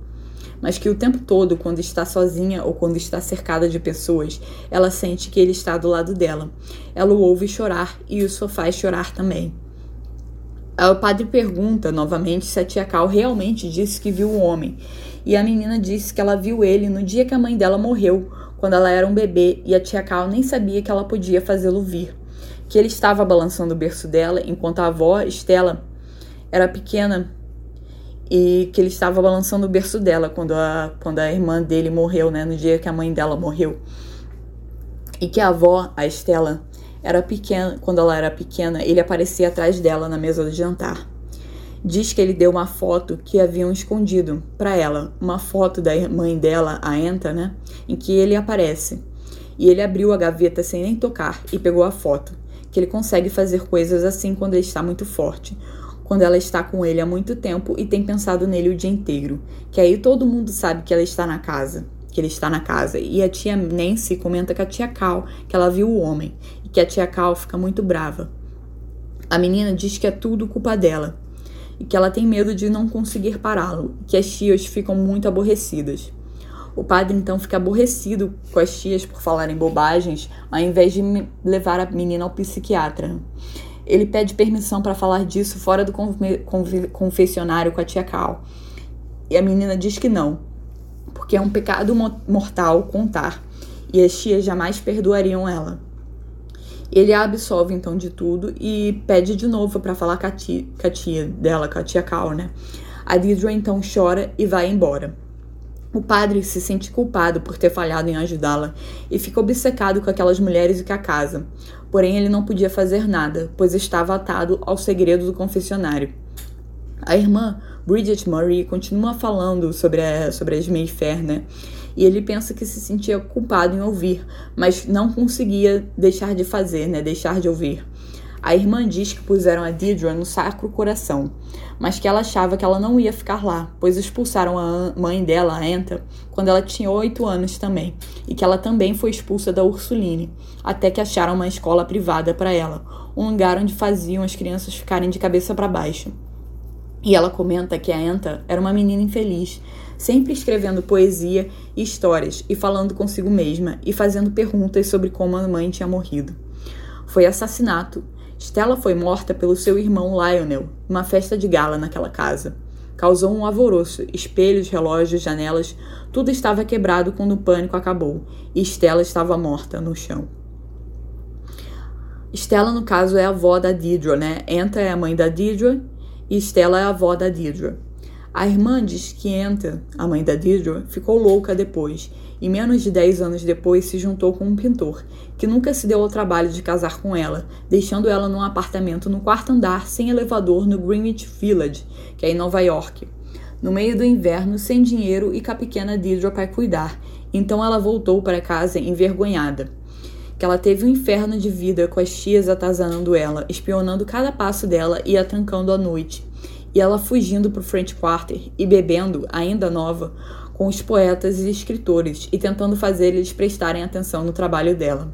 Mas que o tempo todo, quando está sozinha ou quando está cercada de pessoas, ela sente que ele está do lado dela. Ela o ouve chorar e isso faz chorar também. O padre pergunta novamente se a tia Cal realmente disse que viu o homem. E a menina disse que ela viu ele no dia que a mãe dela morreu, quando ela era um bebê, e a tia Cal nem sabia que ela podia fazê-lo vir que ele estava balançando o berço dela enquanto a avó, Estela, era pequena e que ele estava balançando o berço dela quando a, quando a irmã dele morreu, né, no dia que a mãe dela morreu. E que a avó, a Estela, era pequena, quando ela era pequena, ele aparecia atrás dela na mesa do jantar. Diz que ele deu uma foto que haviam escondido para ela, uma foto da mãe dela, a Enta, né, em que ele aparece. E ele abriu a gaveta sem nem tocar e pegou a foto que ele consegue fazer coisas assim quando ele está muito forte, quando ela está com ele há muito tempo e tem pensado nele o dia inteiro, que aí todo mundo sabe que ela está na casa, que ele está na casa. E a tia Nancy comenta com a tia Cal que ela viu o homem e que a tia Cal fica muito brava. A menina diz que é tudo culpa dela e que ela tem medo de não conseguir pará-lo, que as tias ficam muito aborrecidas. O padre então fica aborrecido com as tias por falarem bobagens, ao invés de levar a menina ao psiquiatra. Ele pede permissão para falar disso fora do confessionário com a tia Cal. E a menina diz que não, porque é um pecado mortal contar, e as tias jamais perdoariam ela. Ele a absolve então de tudo e pede de novo para falar com a, tia, com a tia dela, com a tia Cal, né? A Deidre então chora e vai embora. O padre se sente culpado por ter falhado em ajudá-la e fica obcecado com aquelas mulheres e com a casa. Porém, ele não podia fazer nada, pois estava atado ao segredo do confessionário. A irmã, Bridget Murray, continua falando sobre, a, sobre as Mayfair, né? E ele pensa que se sentia culpado em ouvir, mas não conseguia deixar de fazer, né? Deixar de ouvir. A irmã diz que puseram a Deidre no Sacro Coração, mas que ela achava que ela não ia ficar lá, pois expulsaram a mãe dela, a Enta, quando ela tinha oito anos também, e que ela também foi expulsa da Ursuline, até que acharam uma escola privada para ela, um lugar onde faziam as crianças ficarem de cabeça para baixo. E ela comenta que a Enta era uma menina infeliz, sempre escrevendo poesia e histórias e falando consigo mesma e fazendo perguntas sobre como a mãe tinha morrido. Foi assassinato Stella foi morta pelo seu irmão Lionel, numa festa de gala naquela casa. Causou um alvoroço, espelhos, relógios, janelas, tudo estava quebrado quando o pânico acabou e Stella estava morta no chão. Stella, no caso, é a avó da Deidre, né? Enta é a mãe da Deidre e Stella é a avó da Deidre. A irmã diz que Enta, a mãe da Deirdre, ficou louca depois e menos de 10 anos depois se juntou com um pintor, que nunca se deu ao trabalho de casar com ela, deixando ela num apartamento no quarto andar sem elevador no Greenwich Village, que é em Nova York. No meio do inverno, sem dinheiro e com a pequena Deirdre para cuidar, então ela voltou para casa envergonhada. Que ela teve um inferno de vida com as tias atazanando ela, espionando cada passo dela e a trancando à noite. E ela fugindo para o French Quarter e bebendo, ainda nova, com os poetas e escritores e tentando fazer eles prestarem atenção no trabalho dela.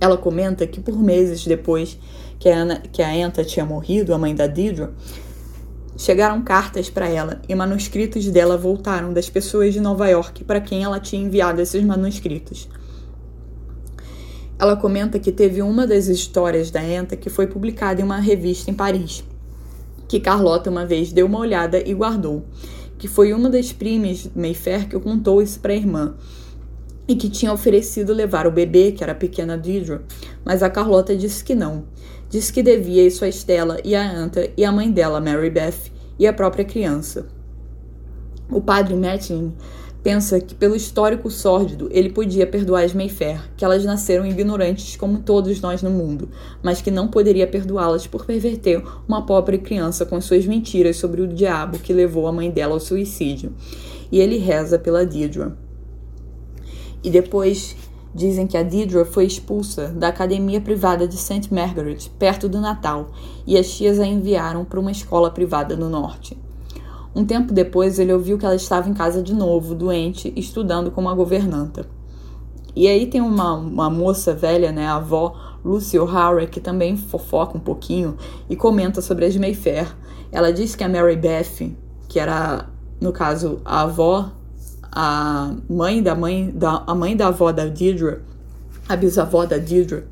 Ela comenta que por meses depois que a, Ana, que a Enta tinha morrido, a mãe da Deirdre, chegaram cartas para ela e manuscritos dela voltaram das pessoas de Nova York para quem ela tinha enviado esses manuscritos. Ela comenta que teve uma das histórias da Enta que foi publicada em uma revista em Paris, que Carlota uma vez deu uma olhada e guardou que foi uma das primas Mayfair que contou isso para a irmã e que tinha oferecido levar o bebê, que era a pequena Deirdre, mas a Carlota disse que não. Disse que devia isso a Estela e a Anta e a mãe dela, Mary Beth, e a própria criança. O padre Matlin pensa que, pelo histórico sórdido, ele podia perdoar as Mayfair, que elas nasceram ignorantes como todos nós no mundo, mas que não poderia perdoá-las por perverter uma pobre criança com suas mentiras sobre o diabo que levou a mãe dela ao suicídio. E ele reza pela Deirdre. E depois dizem que a Deirdre foi expulsa da academia privada de St. Margaret, perto do Natal, e as tias a enviaram para uma escola privada no norte. Um tempo depois, ele ouviu que ela estava em casa de novo, doente, estudando com uma governanta. E aí tem uma, uma moça velha, né, a avó Lucy O'Hara, que também fofoca um pouquinho e comenta sobre as Mayfair. Ela diz que a Mary Beth, que era, no caso, a avó, a mãe da mãe da, a mãe da avó da Deirdre, a bisavó da Deirdre,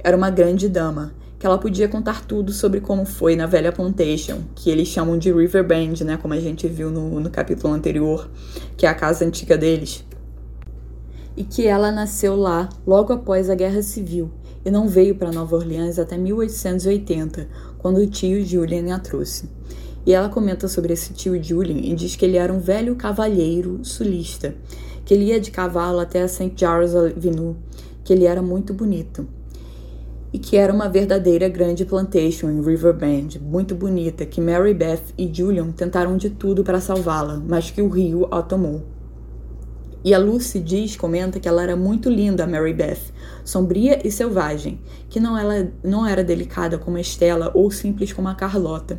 era uma grande dama que ela podia contar tudo sobre como foi na velha plantation, que eles chamam de Riverbend, né, como a gente viu no, no capítulo anterior, que é a casa antiga deles. E que ela nasceu lá logo após a Guerra Civil e não veio para Nova Orleans até 1880, quando o tio Julian a trouxe. E ela comenta sobre esse tio Julian e diz que ele era um velho cavalheiro sulista, que ele ia de cavalo até a St. Charles Avenue, que ele era muito bonito e que era uma verdadeira grande plantation em Riverbend, muito bonita, que Mary Beth e Julian tentaram de tudo para salvá-la, mas que o rio a tomou. E a Lucy diz, comenta que ela era muito linda, Mary Beth, sombria e selvagem, que não, ela, não era delicada como Estela ou simples como a Carlota.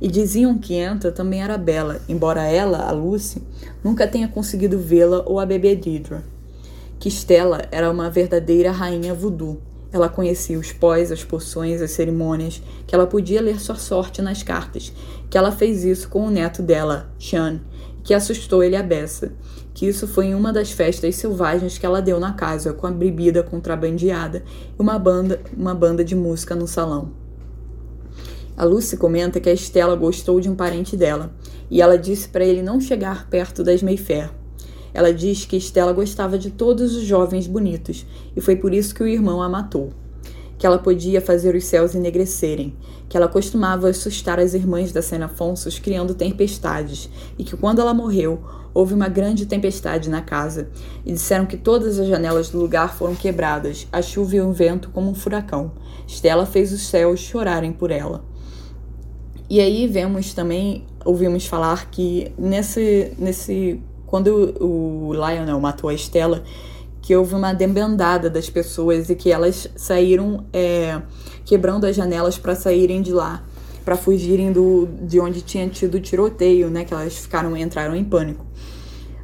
E diziam que Enta também era bela, embora ela, a Lucy, nunca tenha conseguido vê-la ou a bebê Deidre. Que Estela era uma verdadeira rainha voodoo, ela conhecia os pós, as poções, as cerimônias, que ela podia ler sua sorte nas cartas, que ela fez isso com o neto dela, Sean, que assustou ele a beça, que isso foi em uma das festas selvagens que ela deu na casa, com a bebida contrabandeada e uma banda, uma banda de música no salão. A Lucy comenta que a Estela gostou de um parente dela, e ela disse para ele não chegar perto das Mayfair, ela diz que Estela gostava de todos os jovens bonitos e foi por isso que o irmão a matou. Que ela podia fazer os céus enegrecerem, que ela costumava assustar as irmãs da Sena Afonso criando tempestades e que quando ela morreu houve uma grande tempestade na casa e disseram que todas as janelas do lugar foram quebradas, a chuva e o vento como um furacão. Estela fez os céus chorarem por ela. E aí vemos também, ouvimos falar que nesse, nesse quando o Lionel matou a Estela, que houve uma debandada das pessoas e que elas saíram é, quebrando as janelas para saírem de lá, para fugirem do, de onde tinha tido tiroteio, né? Que elas ficaram entraram em pânico.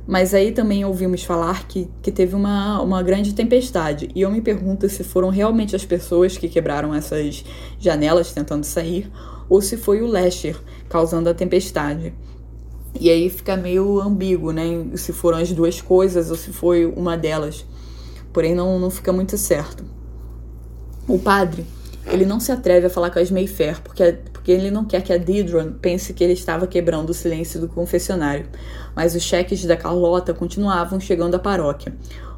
Mas aí também ouvimos falar que, que teve uma, uma grande tempestade. E eu me pergunto se foram realmente as pessoas que quebraram essas janelas tentando sair, ou se foi o Lester causando a tempestade. E aí fica meio ambíguo, né? Se foram as duas coisas ou se foi uma delas. Porém, não, não fica muito certo. O padre, ele não se atreve a falar com as Mayfair, porque, porque ele não quer que a Didron pense que ele estava quebrando o silêncio do confessionário. Mas os cheques da Carlota continuavam chegando à paróquia.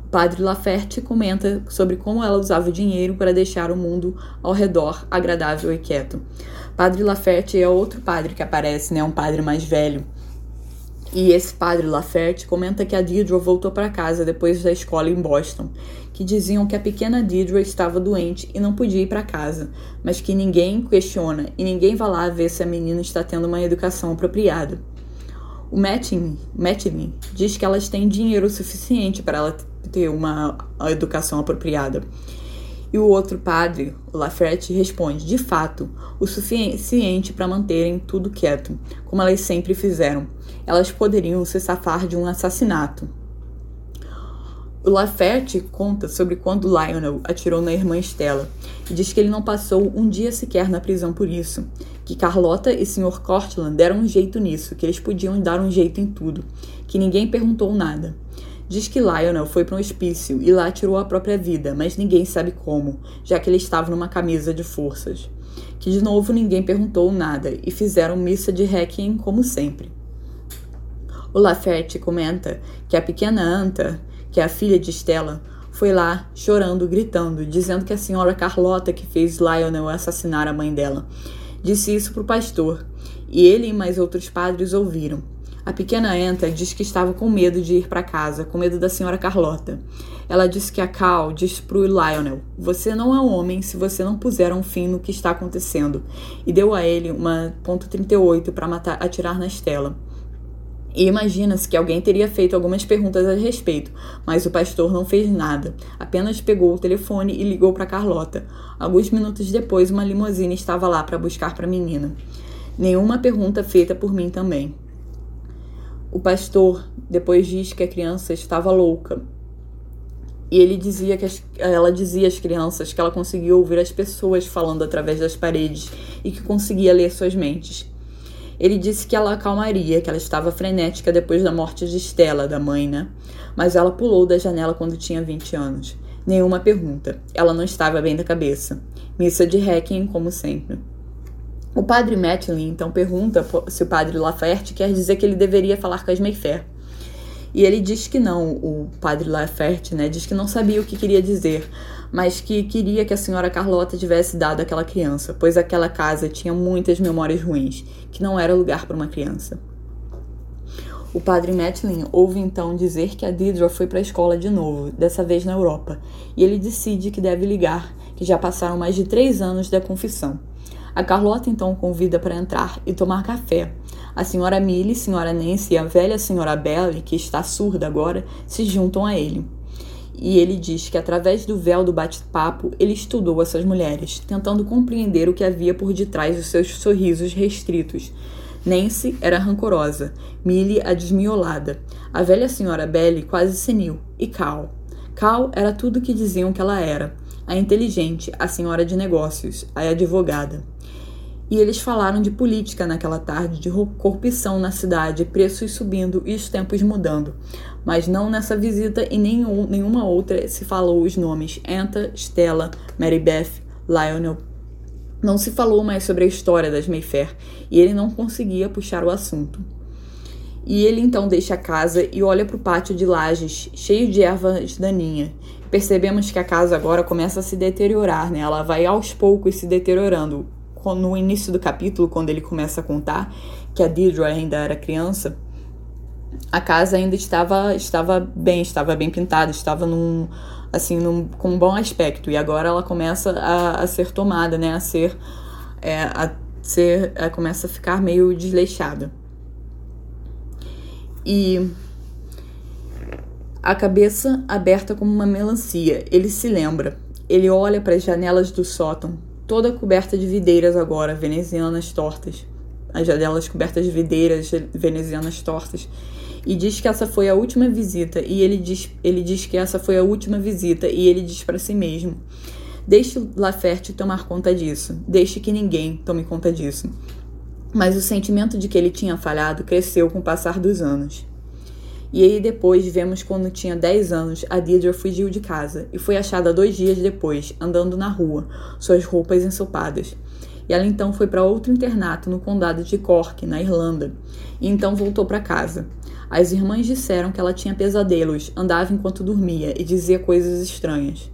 O padre Laferte comenta sobre como ela usava o dinheiro para deixar o mundo ao redor agradável e quieto. Padre Laferte é outro padre que aparece, né? Um padre mais velho E esse padre Laferte comenta que a Deidre voltou para casa depois da escola em Boston, que diziam que a pequena Deidre estava doente e não podia ir para casa, mas que ninguém questiona e ninguém vai lá ver se a menina está tendo uma educação apropriada. O Matting, diz que elas têm dinheiro suficiente para ela ter uma educação apropriada. E o outro padre, o Lafayette, responde: de fato, o suficiente para manterem tudo quieto, como elas sempre fizeram. Elas poderiam se safar de um assassinato. O Lafayette conta sobre quando Lionel atirou na irmã Stella e diz que ele não passou um dia sequer na prisão por isso, que Carlota e Sr. Cortland deram um jeito nisso, que eles podiam dar um jeito em tudo, que ninguém perguntou nada. Diz que Lionel foi para um hospício e lá tirou a própria vida, mas ninguém sabe como, já que ele estava numa camisa de forças. Que de novo ninguém perguntou nada e fizeram missa de Requiem como sempre. O Lafayette comenta que a pequena Anta, que é a filha de Stella, foi lá chorando, gritando, dizendo que a senhora Carlota que fez Lionel assassinar a mãe dela. Disse isso para o pastor, e ele e mais outros padres ouviram. A pequena Enta diz que estava com medo de ir para casa, com medo da senhora Carlota. Ela disse que a Cal disse para o Lionel: Você não é homem se você não puser um fim no que está acontecendo. E deu a ele uma .38 para matar, atirar na Estela. E imagina-se que alguém teria feito algumas perguntas a respeito, mas o pastor não fez nada. Apenas pegou o telefone e ligou para Carlota. Alguns minutos depois, uma limusine estava lá para buscar para a menina. Nenhuma pergunta feita por mim também. O pastor depois diz que a criança estava louca. E ele dizia que as, ela dizia às crianças que ela conseguia ouvir as pessoas falando através das paredes e que conseguia ler suas mentes. Ele disse que ela acalmaria, que ela estava frenética depois da morte de Estela, da mãe, né? Mas ela pulou da janela quando tinha 20 anos. Nenhuma pergunta. Ela não estava bem da cabeça. Missa de Requiem, como sempre. O padre Matlin então pergunta se o padre Lafayette quer dizer que ele deveria falar com as Mayfair. E ele diz que não, o padre Lafayette, né, diz que não sabia o que queria dizer, mas que queria que a senhora Carlota tivesse dado aquela criança, pois aquela casa tinha muitas memórias ruins, que não era lugar para uma criança. O padre Matlin ouve então dizer que a Deidre foi para a escola de novo, dessa vez na Europa, e ele decide que deve ligar, que já passaram mais de três anos da confissão. A Carlota então convida para entrar e tomar café. A senhora Millie, senhora Nancy e a velha senhora Belle, que está surda agora, se juntam a ele. E ele diz que através do véu do bate-papo ele estudou essas mulheres, tentando compreender o que havia por detrás dos seus sorrisos restritos. Nancy era rancorosa, Millie a desmiolada, a velha senhora Belle quase senil, e Cal. Cal era tudo o que diziam que ela era, a inteligente, a senhora de negócios, a advogada. E eles falaram de política naquela tarde, de corrupção na cidade, preços subindo e os tempos mudando. Mas não nessa visita e nenhum, nenhuma outra se falou os nomes Enta, Stella, Mary Beth, Lionel. Não se falou mais sobre a história das Mayfair e ele não conseguia puxar o assunto. E ele então deixa a casa e olha para o pátio de lajes, cheio de ervas daninhas. Percebemos que a casa agora começa a se deteriorar, né? Ela vai aos poucos se deteriorando no início do capítulo, quando ele começa a contar que a Deidre ainda era criança, a casa ainda estava estava bem, estava bem pintada, estava num assim num, com um bom aspecto e agora ela começa a, a ser tomada, né, a ser é, a ser começa a ficar meio desleixada e a cabeça aberta como uma melancia. Ele se lembra. Ele olha para as janelas do sótão, toda coberta de videiras agora, venezianas tortas. As janelas cobertas de videiras venezianas tortas. E diz que essa foi a última visita. E ele diz, ele diz que essa foi a última visita. E ele diz para si mesmo: Deixe Laferte tomar conta disso. Deixe que ninguém tome conta disso. Mas o sentimento de que ele tinha falhado cresceu com o passar dos anos. E aí depois vemos quando tinha 10 anos, a Deirdre fugiu de casa e foi achada dois dias depois, andando na rua, suas roupas ensopadas. E ela então foi para outro internato no condado de Cork, na Irlanda, e então voltou para casa. As irmãs disseram que ela tinha pesadelos, andava enquanto dormia e dizia coisas estranhas.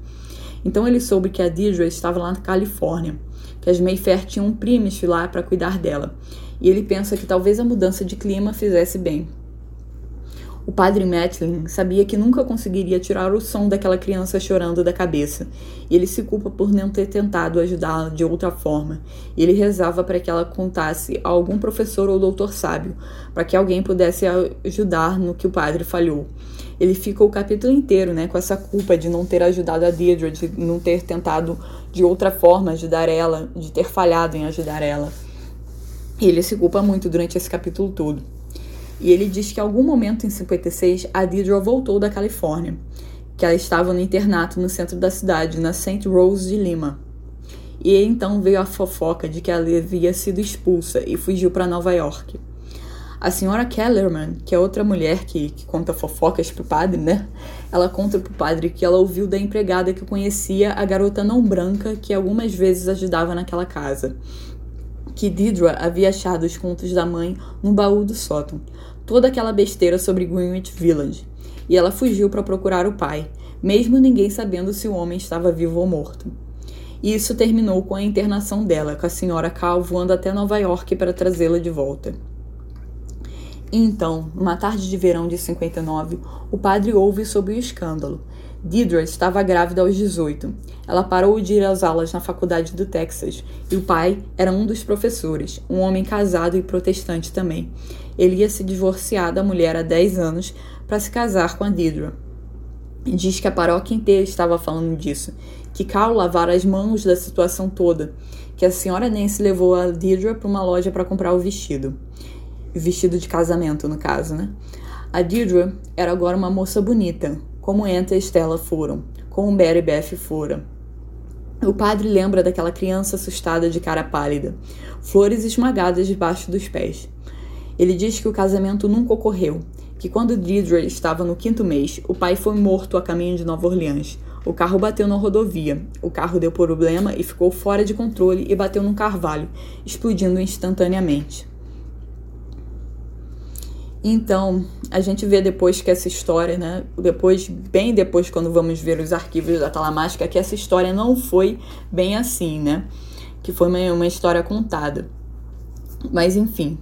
Então ele soube que a Deirdre estava lá na Califórnia, que as Mayfair tinham um primes lá para cuidar dela, e ele pensa que talvez a mudança de clima fizesse bem. O padre Matlin sabia que nunca conseguiria tirar o som daquela criança chorando da cabeça, e ele se culpa por não ter tentado ajudá-la de outra forma. Ele rezava para que ela contasse a algum professor ou doutor sábio, para que alguém pudesse ajudar no que o padre falhou. Ele fica o capítulo inteiro, né, com essa culpa de não ter ajudado a Deirdre, de não ter tentado de outra forma ajudar ela, de ter falhado em ajudar ela. E ele se culpa muito durante esse capítulo todo. E ele diz que em algum momento em 56 a Deidre voltou da Califórnia, que ela estava no internato no centro da cidade, na St. Rose de Lima. E então veio a fofoca de que ela havia sido expulsa e fugiu para Nova York. A senhora Kellerman, que é outra mulher que, que conta fofocas pro padre, né? Ela conta pro padre que ela ouviu da empregada que conhecia a garota não branca que algumas vezes ajudava naquela casa. Que Didra havia achado os contos da mãe no baú do sótão, toda aquela besteira sobre Greenwich Village, e ela fugiu para procurar o pai, mesmo ninguém sabendo se o homem estava vivo ou morto. E isso terminou com a internação dela, com a senhora Cal voando até Nova York para trazê-la de volta. Então, numa tarde de verão de 59, o padre ouve sobre o escândalo. Deidre estava grávida aos 18. Ela parou de ir às aulas na faculdade do Texas e o pai era um dos professores, um homem casado e protestante também. Ele ia se divorciar da mulher há 10 anos para se casar com a Deidre. Diz que a paróquia inteira estava falando disso, que Carl lavara as mãos da situação toda, que a senhora Nancy levou a Deidre para uma loja para comprar o vestido. Vestido de casamento, no caso, né? A Deirdre era agora uma moça bonita, como Enta e Stella foram, como Mary Beth fora. O padre lembra daquela criança assustada de cara pálida, flores esmagadas debaixo dos pés. Ele diz que o casamento nunca ocorreu, que quando Deirdre estava no quinto mês, o pai foi morto a caminho de Nova Orleans. O carro bateu na rodovia. O carro deu problema e ficou fora de controle e bateu num carvalho, explodindo instantaneamente. Então, a gente vê depois que essa história, né? Depois, bem depois, quando vamos ver os arquivos da Talamática, que essa história não foi bem assim, né? Que foi uma, uma história contada. Mas enfim.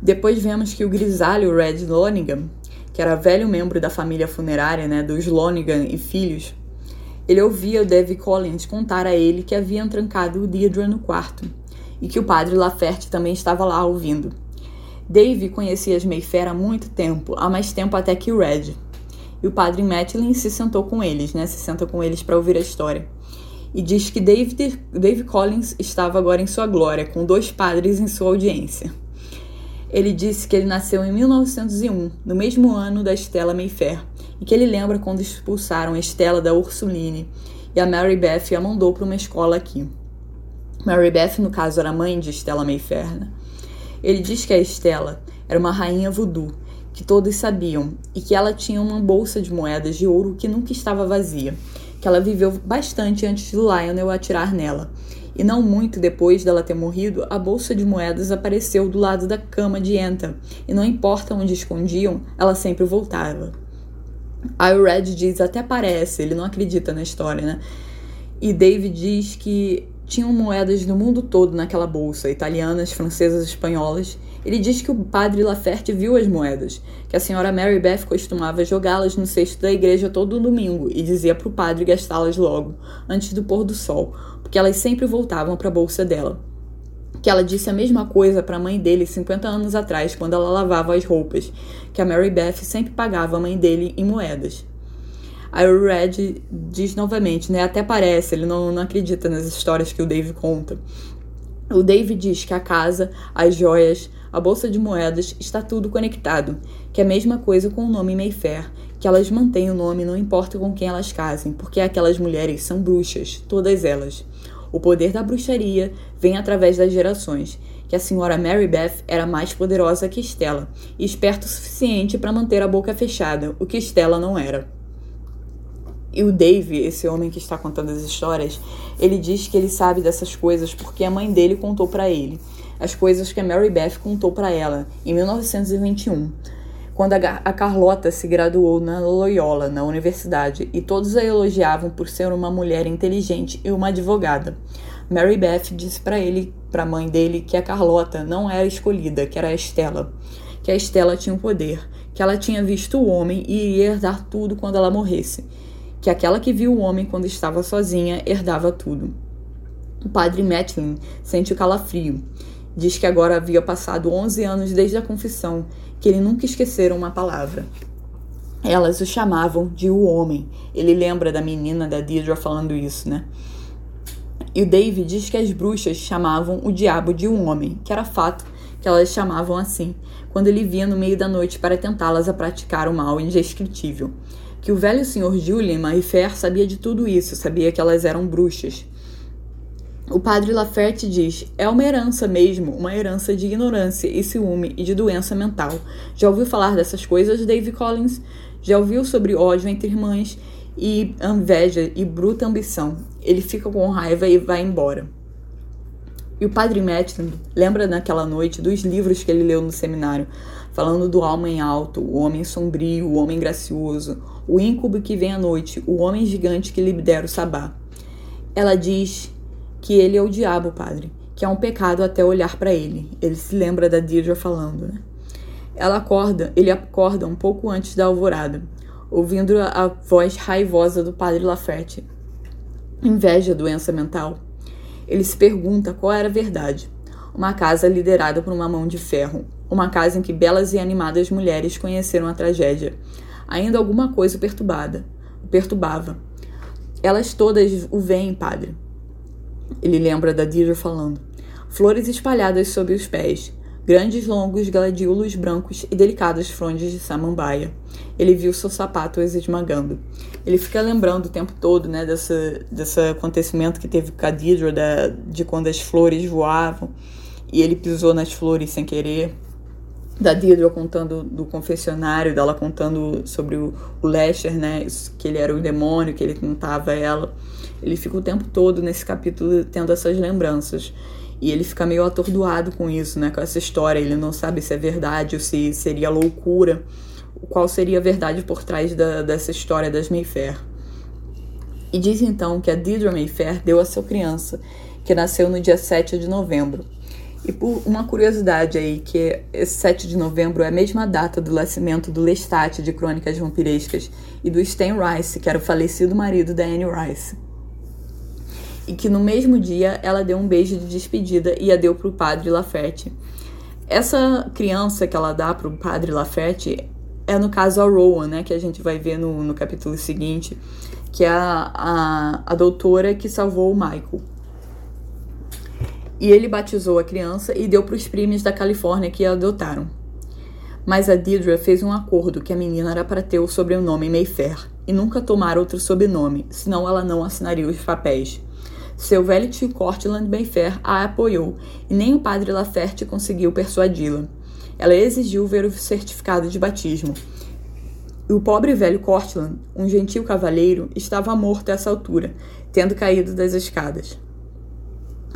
Depois vemos que o grisalho Red Lonigan, que era velho membro da família funerária, né? Dos Lonigan e filhos, ele ouvia o Davy Collins contar a ele que haviam trancado o Deirdre no quarto e que o padre Laferte também estava lá ouvindo. Dave conhecia as Mayfair há muito tempo, há mais tempo até que o Red. E o padre Matlin se sentou com eles, né? Se senta com eles para ouvir a história. E diz que Dave, Dave Collins estava agora em sua glória, com dois padres em sua audiência. Ele disse que ele nasceu em 1901, no mesmo ano da Estela Mayfair, e que ele lembra quando expulsaram a Estela da Ursuline e a Mary Beth a mandou para uma escola aqui. Mary Beth, no caso, era mãe de Estela Mayfair, né? Ele diz que a Estela era uma rainha voodoo, que todos sabiam, e que ela tinha uma bolsa de moedas de ouro que nunca estava vazia, que ela viveu bastante antes de Lionel atirar nela. E não muito depois dela ter morrido, a bolsa de moedas apareceu do lado da cama de Enta, e não importa onde escondiam, ela sempre voltava. Aí o Red diz até parece, ele não acredita na história, né? E David diz que tinham moedas do mundo todo naquela bolsa, italianas, francesas, espanholas. Ele diz que o padre Laferte viu as moedas, que a senhora Mary Beth costumava jogá-las no cesto da igreja todo domingo e dizia para o padre gastá-las logo, antes do pôr do sol, porque elas sempre voltavam para a bolsa dela. Que ela disse a mesma coisa para a mãe dele 50 anos atrás, quando ela lavava as roupas, que a Mary Beth sempre pagava a mãe dele em moedas. Aí o Red diz novamente, né? Até parece, ele não, não acredita nas histórias que o Dave conta. O Dave diz que a casa, as joias, a bolsa de moedas, está tudo conectado, que é a mesma coisa com o nome Mayfair, que elas mantêm o nome não importa com quem elas casem, porque aquelas mulheres são bruxas, todas elas. O poder da bruxaria vem através das gerações, que a senhora Mary Beth era mais poderosa que Stella e esperta o suficiente para manter a boca fechada, o que Stella não era. E o Dave, esse homem que está contando as histórias, ele diz que ele sabe dessas coisas porque a mãe dele contou para ele. As coisas que a Mary Beth contou para ela em 1921, quando a, Carlota se graduou na Loyola, na universidade, e todos a elogiavam por ser uma mulher inteligente e uma advogada. Mary Beth disse para ele, para a mãe dele, que a Carlota não era escolhida, que era a Estela, que a Estela tinha o poder, que ela tinha visto o homem e iria herdar tudo quando ela morresse, que aquela que viu o homem quando estava sozinha herdava tudo. O padre Matlin sente o calafrio. Diz que agora havia passado 11 anos desde a confissão, que ele nunca esqueceram uma palavra. Elas o chamavam de o homem. Ele lembra da menina da Deidre falando isso, né? E o Dave diz que as bruxas chamavam o diabo de um homem, que era fato que elas chamavam assim, quando ele via no meio da noite para tentá-las a praticar o mal indescritível. Que o velho senhor Julian Marifer sabia de tudo isso, sabia que elas eram bruxas. O padre Laferte diz: é uma herança mesmo, uma herança de ignorância e ciúme e de doença mental. Já ouviu falar dessas coisas, Dave Collins? Já ouviu sobre ódio entre irmãs e inveja e bruta ambição? Ele fica com raiva e vai embora. E o padre Maitland lembra naquela noite dos livros que ele leu no seminário, falando do homem alto, o homem sombrio, o homem gracioso, o íncube que vem à noite, o homem gigante que lidera o sabá. Ela diz que ele é o diabo, padre, que é um pecado até olhar para ele. Ele se lembra da Deirdre falando, né? Ela acorda, ele acorda um pouco antes da alvorada, ouvindo a, a voz raivosa do padre Laferte. Inveja, doença mental. Ele se pergunta qual era a verdade. Uma casa liderada por uma mão de ferro. Uma casa em que belas e animadas mulheres conheceram a tragédia. Ainda alguma coisa perturbada. O perturbava. Elas todas o veem, padre. Ele lembra da Deirdre falando. Flores espalhadas sob os pés grandes longos gladiolos brancos e delicadas frondes de samambaia. Ele viu seu sapato esmagando. Ele fica lembrando o tempo todo, né, dessa, desse acontecimento que teve com a Deidre, da, de quando as flores voavam e ele pisou nas flores sem querer. Da Deidre contando do confessionário, dela contando sobre o, o Lester, né, que ele era o demônio, que ele tentava ela. Ele fica o tempo todo nesse capítulo tendo essas lembranças. E ele fica meio atordoado com isso, né? Com essa história. Ele não sabe se é verdade ou se seria loucura. Qual seria a verdade por trás da, dessa história das Mayfair. E diz então que a Deirdre Mayfair deu a sua criança, que nasceu no dia 7 de novembro. E por uma curiosidade aí, que esse 7 de novembro é a mesma data do nascimento do Lestat de Crônicas Vampirescas e do Stan Rice, que era o falecido marido da Anne Rice e que no mesmo dia ela deu um beijo de despedida e a deu para o padre Laferte. Essa criança que ela dá para o padre Laferte é no caso a Rowan, né, que a gente vai ver no, no capítulo seguinte, que é a, a, a doutora que salvou o Michael. E ele batizou a criança e deu para os primos da Califórnia que a adotaram. Mas a Deidre fez um acordo que a menina era para ter o sobrenome Mayfair e nunca tomar outro sobrenome, senão ela não assinaria os papéis. Seu velho tio Cortland Mayfair a apoiou, e nem o padre Laferte conseguiu persuadi-la. Ela exigiu ver o certificado de batismo. E o pobre velho Cortland, um gentil cavalheiro, estava morto a essa altura, tendo caído das escadas.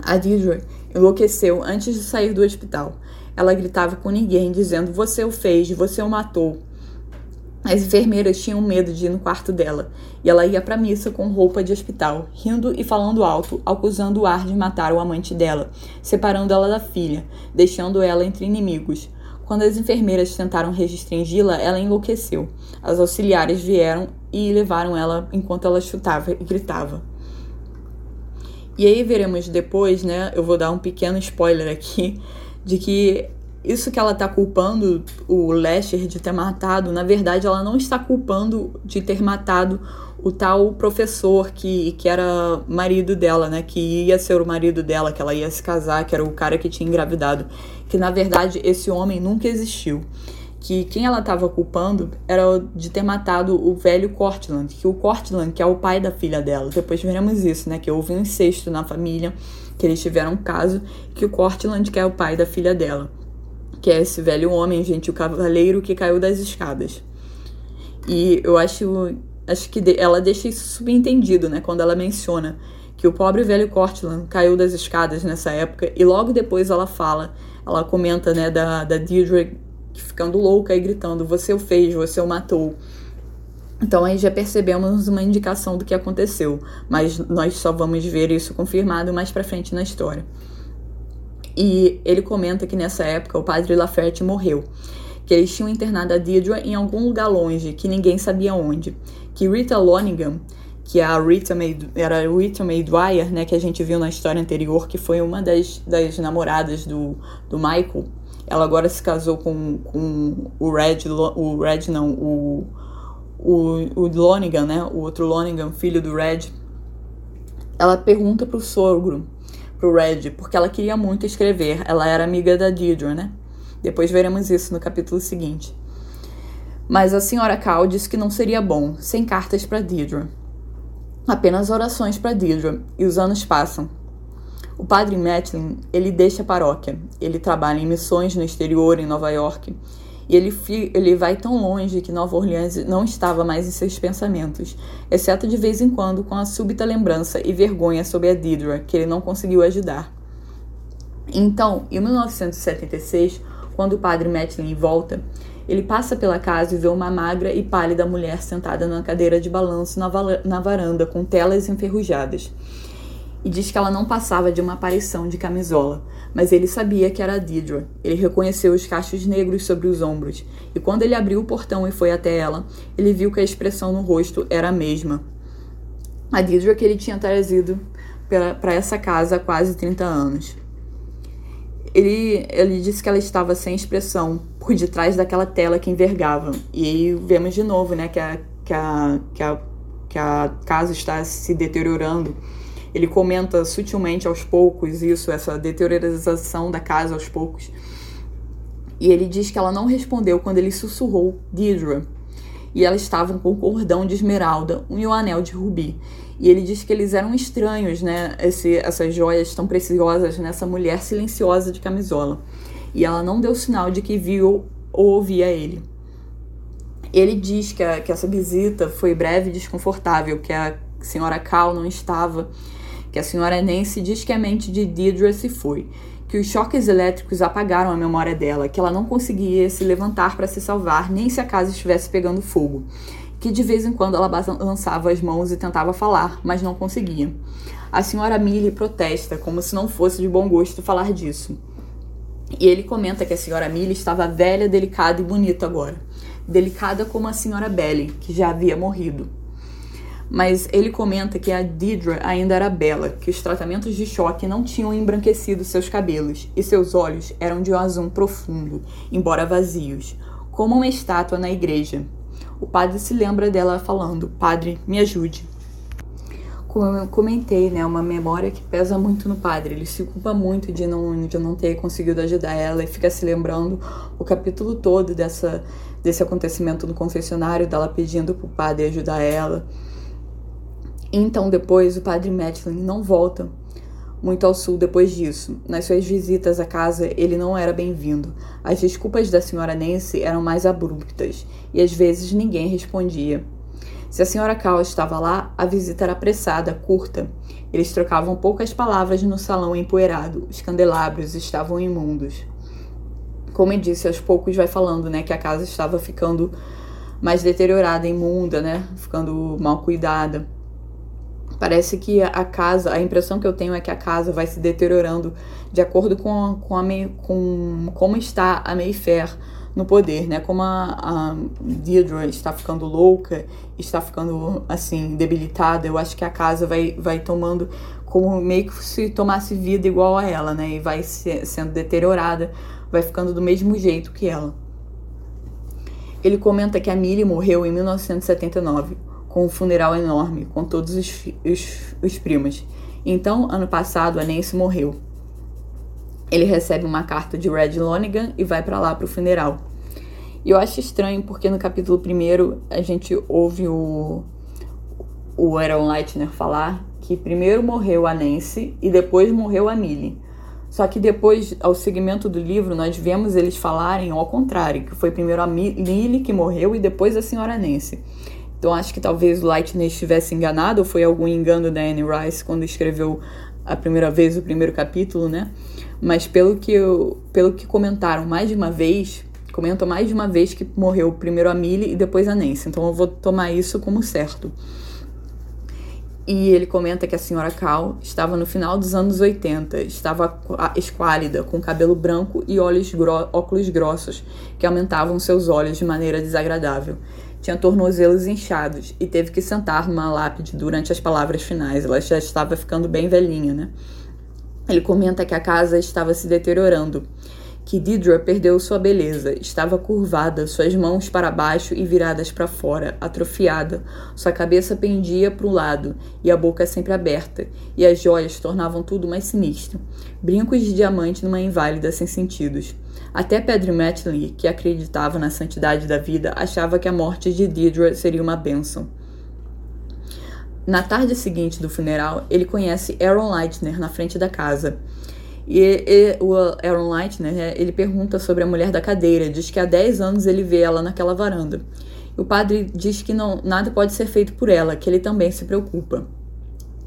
A Deirdre enlouqueceu antes de sair do hospital. Ela gritava com ninguém, dizendo: Você o fez, você o matou. As enfermeiras tinham medo de ir no quarto dela, e ela ia para missa com roupa de hospital, rindo e falando alto, acusando o ar de matar o amante dela, separando ela da filha, deixando ela entre inimigos. Quando as enfermeiras tentaram restringi-la, ela enlouqueceu. As auxiliares vieram e levaram ela enquanto ela chutava e gritava. E aí veremos depois, né? Eu vou dar um pequeno spoiler aqui de que isso que ela tá culpando o Lester de ter matado, na verdade ela não está culpando de ter matado o tal professor que, que era marido dela, né? Que ia ser o marido dela, que ela ia se casar, que era o cara que tinha engravidado. Que na verdade esse homem nunca existiu. Que quem ela estava culpando era de ter matado o velho Cortland, que o Cortland, que é o pai da filha dela. Depois veremos isso, né? Que houve um incesto na família, que eles tiveram um caso, que o Cortland, que é o pai da filha dela que é esse velho homem, gente, o cavaleiro que caiu das escadas. E eu acho, acho que ela deixa isso subentendido, né, quando ela menciona que o pobre velho Cortland caiu das escadas nessa época e logo depois ela fala, ela comenta, né, da, da Deirdre ficando louca e gritando: Você o fez, você o matou. Então aí já percebemos uma indicação do que aconteceu, mas nós só vamos ver isso confirmado mais para frente na história. E ele comenta que nessa época o padre Laferte morreu, que eles tinham internado a Deirdre em algum lugar longe, que ninguém sabia onde. Que Rita Loningham, que é a Rita May, era a Rita May Dwyer, né, que a gente viu na história anterior, que foi uma das, das namoradas do, do Michael, ela agora se casou com, com o Red, o Red não, o, o, o Lonigan, né, o outro Lonigan, filho do Red. Ela pergunta pro sogro, pro Red, porque ela queria muito escrever, ela era amiga da Deirdre, né? Depois veremos isso no capítulo seguinte. Mas a senhora Cal disse que não seria bom, sem cartas para Deirdre. Apenas orações para Deirdre, e os anos passam. O padre Matlin, ele deixa a paróquia. Ele trabalha em missões no exterior, em Nova York. E ele, ele vai tão longe que Nova Orleans não estava mais em seus pensamentos, exceto de vez em quando com a súbita lembrança e vergonha sobre a Deirdre, que ele não conseguiu ajudar. Então, em 1976, quando o padre Matlin volta, ele passa pela casa e vê uma magra e pálida mulher sentada na cadeira de balanço na varanda com telas enferrujadas. E diz que ela não passava de uma aparição de camisola, mas ele sabia que era Deidre. Ele reconheceu os cachos negros sobre os ombros, e quando ele abriu o portão e foi até ela, ele viu que a expressão no rosto era a mesma. A Deidre que ele tinha trazido para essa casa há quase 30 anos. Ele, ele disse que ela estava sem expressão por detrás daquela tela que envergava. E vemos de novo, né, que a, que a, que a, que a casa está se deteriorando. Ele comenta sutilmente aos poucos isso, essa deteriorização da casa aos poucos. E ele diz que ela não respondeu quando ele sussurrou Deidre. E elas estavam com o cordão de esmeralda e o anel de rubi. E ele diz que eles eram estranhos, né? Esse, essas joias tão preciosas nessa mulher silenciosa de camisola. E ela não deu sinal de que viu ou ouvia ele. Ele diz que, a, que essa visita foi breve e desconfortável, que a senhora Cal não estava, que a senhora Nancy diz que a mente de Deidre se foi, que os choques elétricos apagaram a memória dela, que ela não conseguia se levantar para se salvar, nem se a casa estivesse pegando fogo que de vez em quando ela lançava as mãos e tentava falar, mas não conseguia. A senhora Millie protesta, como se não fosse de bom gosto falar disso. E ele comenta que a senhora Millie estava velha, delicada e bonita agora. Delicada como a senhora Belly, que já havia morrido. Mas ele comenta que a Deidre ainda era bela, que os tratamentos de choque não tinham embranquecido seus cabelos e seus olhos eram de um azul profundo, embora vazios, como uma estátua na igreja, o padre se lembra dela falando: Padre, me ajude. Como eu comentei, né, uma memória que pesa muito no padre. Ele se culpa muito de não, de não ter conseguido ajudar ela e fica se lembrando o capítulo todo dessa, desse acontecimento no confessionário, dela pedindo pro padre ajudar ela. Então, depois, o padre Madeline não volta muito ao sul depois disso. Nas suas visitas à casa, ele não era bem-vindo. As desculpas da senhora Nancy eram mais abruptas e às vezes ninguém respondia. Se a senhora Cal estava lá, a visita era apressada, curta. Eles trocavam poucas palavras no salão empoeirado. Os candelabros estavam imundos. Como eu disse, aos poucos vai falando, né, que a casa estava ficando mais deteriorada, imunda, né, ficando mal cuidada. Parece que a casa, a impressão que eu tenho é que a casa vai se deteriorando de acordo com, com, a, com como está a Mayfair no poder, né? Como a, a Deirdre está ficando louca, está ficando assim debilitada, eu acho que a casa vai, vai tomando como meio que se tomasse vida igual a ela, né? E vai se, sendo deteriorada, vai ficando do mesmo jeito que ela. Ele comenta que a Millie morreu em 1979 com um funeral enorme, com todos os, os, os primos. Então, ano passado, a Nancy morreu. Ele recebe uma carta de Red Lonigan e vai para lá para o funeral. E eu acho estranho porque no capítulo 1 a gente ouve o, o Aaron Leitner falar que primeiro morreu a Nancy e depois morreu a Millie. Só que depois, ao segmento do livro, nós vemos eles falarem ao contrário, que foi primeiro a Millie que morreu e depois a senhora Nancy. Então acho que talvez o Lightning estivesse enganado, ou foi algum engano da Anne Rice quando escreveu a primeira vez o primeiro capítulo, né? Mas pelo que, eu, pelo que comentaram mais de uma vez, comentam mais de uma vez que morreu primeiro a Millie e depois a Nancy. Então eu vou tomar isso como certo. E ele comenta que a senhora Cal estava no final dos anos 80, estava esquálida, com cabelo branco e olhos gro óculos grossos que aumentavam seus olhos de maneira desagradável. Tinha tornozelos inchados e teve que sentar numa lápide durante as palavras finais. Ela já estava ficando bem velhinha, né? Ele comenta que a casa estava se deteriorando que Didra perdeu sua beleza, estava curvada, suas mãos para baixo e viradas para fora, atrofiada. Sua cabeça pendia para o lado e a boca sempre aberta, e as joias tornavam tudo mais sinistro. Brincos de diamante numa inválida sem sentidos. Até Pedro Matley, que acreditava na santidade da vida, achava que a morte de Didra seria uma bênção. Na tarde seguinte do funeral, ele conhece Aaron Leitner na frente da casa. E, e, o Aaron Leitner, né, ele pergunta sobre a mulher da cadeira, diz que há 10 anos ele vê ela naquela varanda. O padre diz que não, nada pode ser feito por ela, que ele também se preocupa.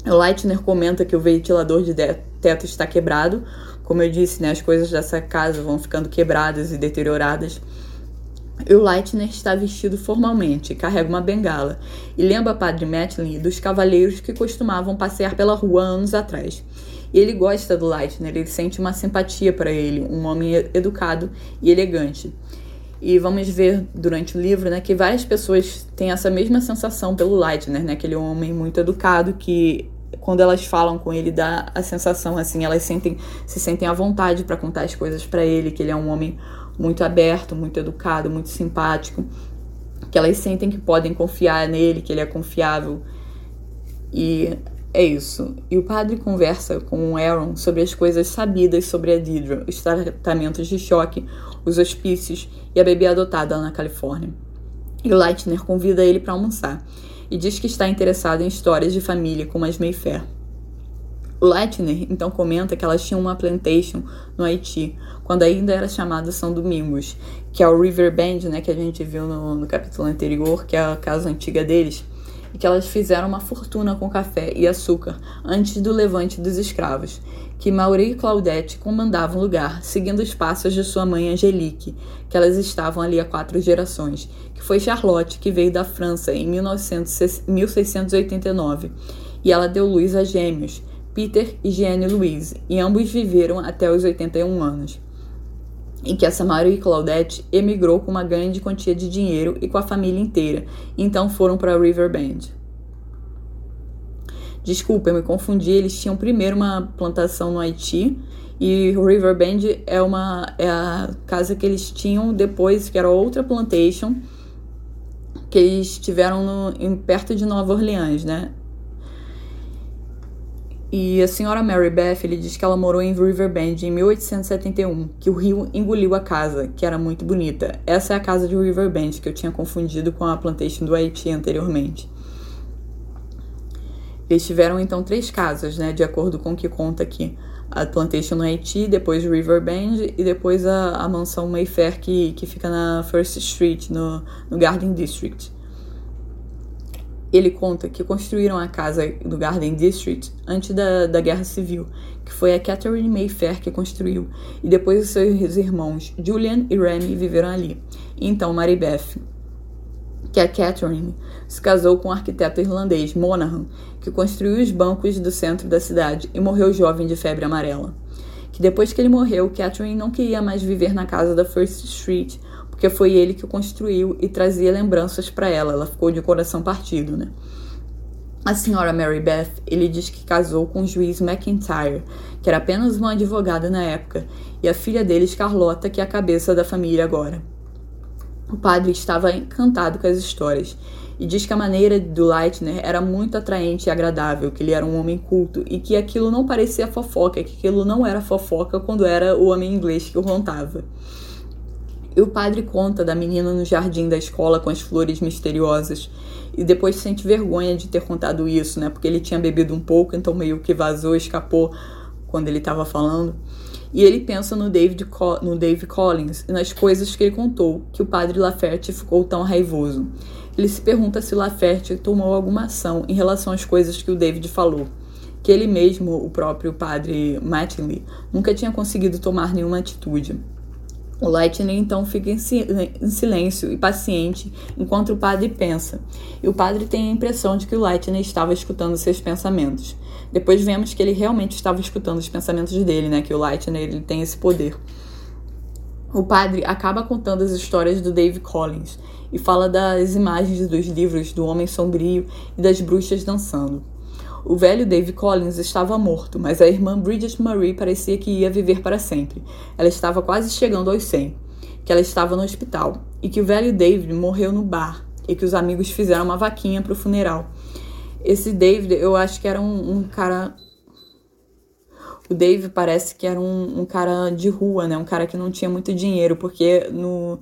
O Leitner comenta que o ventilador de teto está quebrado. Como eu disse, né, as coisas dessa casa vão ficando quebradas e deterioradas. E o Leitner está vestido formalmente, carrega uma bengala e lembra Padre Matlin dos cavaleiros que costumavam passear pela rua anos atrás. Ele gosta do Leitner, ele sente uma simpatia para ele, um homem educado e elegante. E vamos ver durante o livro né, que várias pessoas têm essa mesma sensação pelo Leitner, né, aquele homem muito educado que quando elas falam com ele dá a sensação assim, elas sentem se sentem à vontade para contar as coisas para ele, que ele é um homem muito aberto, muito educado, muito simpático, que elas sentem que podem confiar nele, que ele é confiável. E é isso. E o padre conversa com o Aaron sobre as coisas sabidas sobre a Deidre, os tratamentos de choque, os hospícios e a bebê adotada lá na Califórnia. E o Leitner convida ele para almoçar e diz que está interessado em histórias de família como as Mayfair. Leitner então comenta que elas tinham uma plantation no Haiti, quando ainda era chamada São Domingos, que é o River Bend, né, que a gente viu no, no capítulo anterior, que é a casa antiga deles e que elas fizeram uma fortuna com café e açúcar antes do levante dos escravos, que Mauri e Claudette comandavam o lugar, seguindo os passos de sua mãe Angelique, que elas estavam ali há quatro gerações, que foi Charlotte, que veio da França em 1900, 1689, e ela deu luz a gêmeos, Peter e Jeanne Louise, e ambos viveram até os 81 anos em que essa Marie Claudette emigrou com uma grande quantia de dinheiro e com a família inteira, então foram para Riverbend. Desculpa, eu me confundi, eles tinham primeiro uma plantação no Haiti e Riverbend é uma é a casa que eles tinham depois, que era outra plantation que eles tiveram no, em, perto de Nova Orleans, né? E a senhora Mary Beth, ele diz que ela morou em Riverbend em 1871, que o rio engoliu a casa, que era muito bonita. Essa é a casa de Riverbend, que eu tinha confundido com a plantation do Haiti anteriormente. Eles tiveram então três casas, né, de acordo com o que conta aqui. A plantation no Haiti, depois Riverbend e depois a, a mansão Mayfair que, que fica na First Street, no, no Garden District. Ele conta que construíram a casa do Garden District antes da, da Guerra Civil, que foi a Catherine Mayfair que construiu, e depois os seus irmãos Julian e Remy viveram ali. Então Maribeth, que a Catherine se casou com o um arquiteto irlandês Monaghan, que construiu os bancos do centro da cidade e morreu jovem de febre amarela. Que depois que ele morreu, Catherine não queria mais viver na casa da First Street, porque foi ele que construiu e trazia lembranças para ela. Ela ficou de coração partido, né? A senhora Mary Beth, ele diz que casou com o juiz McIntyre, que era apenas uma advogada na época, e a filha deles, Carlota, que é a cabeça da família agora. O padre estava encantado com as histórias e diz que a maneira do Leitner era muito atraente e agradável, que ele era um homem culto e que aquilo não parecia fofoca, que aquilo não era fofoca quando era o homem inglês que o contava. E o padre conta da menina no jardim da escola com as flores misteriosas. E depois sente vergonha de ter contado isso, né? Porque ele tinha bebido um pouco, então meio que vazou, escapou quando ele estava falando. E ele pensa no David, no Dave Collins e nas coisas que ele contou, que o padre Laferte ficou tão raivoso. Ele se pergunta se Laferte tomou alguma ação em relação às coisas que o David falou, que ele mesmo, o próprio padre Mattingly, nunca tinha conseguido tomar nenhuma atitude. O Lightning então fica em silêncio e paciente enquanto o padre pensa, e o padre tem a impressão de que o Lightning estava escutando seus pensamentos. Depois vemos que ele realmente estava escutando os pensamentos dele, né? Que o Lightning ele tem esse poder. O padre acaba contando as histórias do Dave Collins e fala das imagens dos livros do Homem Sombrio e das bruxas dançando. O velho Dave Collins estava morto, mas a irmã Bridget Marie parecia que ia viver para sempre. Ela estava quase chegando aos 100, que ela estava no hospital e que o velho David morreu no bar e que os amigos fizeram uma vaquinha para o funeral. Esse David, eu acho que era um, um cara o Dave parece que era um, um, cara de rua, né? Um cara que não tinha muito dinheiro, porque no,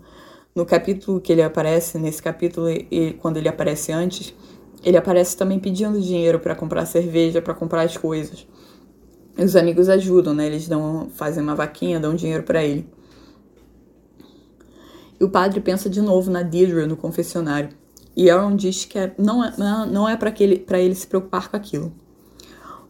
no capítulo que ele aparece, nesse capítulo, e quando ele aparece antes, ele aparece também pedindo dinheiro para comprar cerveja, para comprar as coisas. E os amigos ajudam, né? Eles dão, fazem uma vaquinha, dão dinheiro para ele. E o padre pensa de novo na Deirdre no confessionário. E Aaron diz que é, não é, não é para ele, ele se preocupar com aquilo.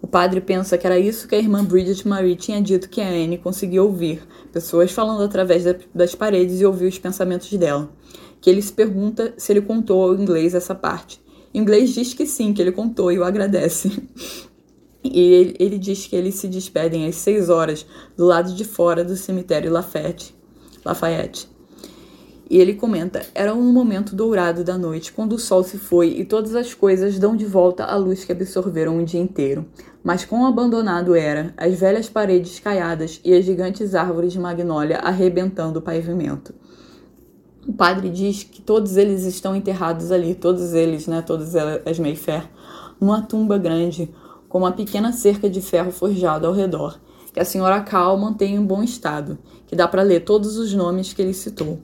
O padre pensa que era isso que a irmã Bridget Marie tinha dito que a Anne conseguia ouvir, pessoas falando através das paredes e ouvir os pensamentos dela. Que ele se pergunta se ele contou ao inglês essa parte. Em inglês diz que sim, que ele contou e o agradece. E ele, ele diz que eles se despedem às seis horas do lado de fora do cemitério Lafayette. Lafayette. E ele comenta: Era um momento dourado da noite, quando o sol se foi e todas as coisas dão de volta a luz que absorveram o dia inteiro. Mas quão abandonado era, as velhas paredes caiadas e as gigantes árvores de magnólia arrebentando o pavimento. O padre diz que todos eles estão enterrados ali, todos eles, né, todas as Mayfair, numa tumba grande, com uma pequena cerca de ferro forjado ao redor, que a senhora Cal mantém em bom estado, que dá para ler todos os nomes que ele citou.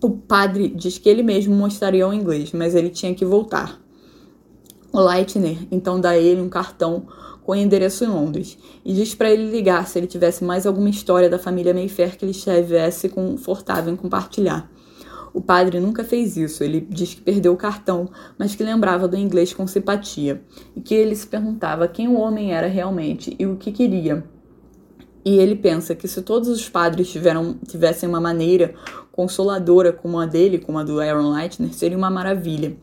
O padre diz que ele mesmo mostraria o inglês, mas ele tinha que voltar. O Leitner então dá a ele um cartão com endereço em Londres e diz para ele ligar se ele tivesse mais alguma história da família Mayfair que ele estivesse confortável em compartilhar. O padre nunca fez isso. Ele diz que perdeu o cartão, mas que lembrava do inglês com simpatia e que ele se perguntava quem o homem era realmente e o que queria. E ele pensa que se todos os padres tiveram, tivessem uma maneira consoladora como a dele, como a do Aaron Leitner, seria uma maravilha.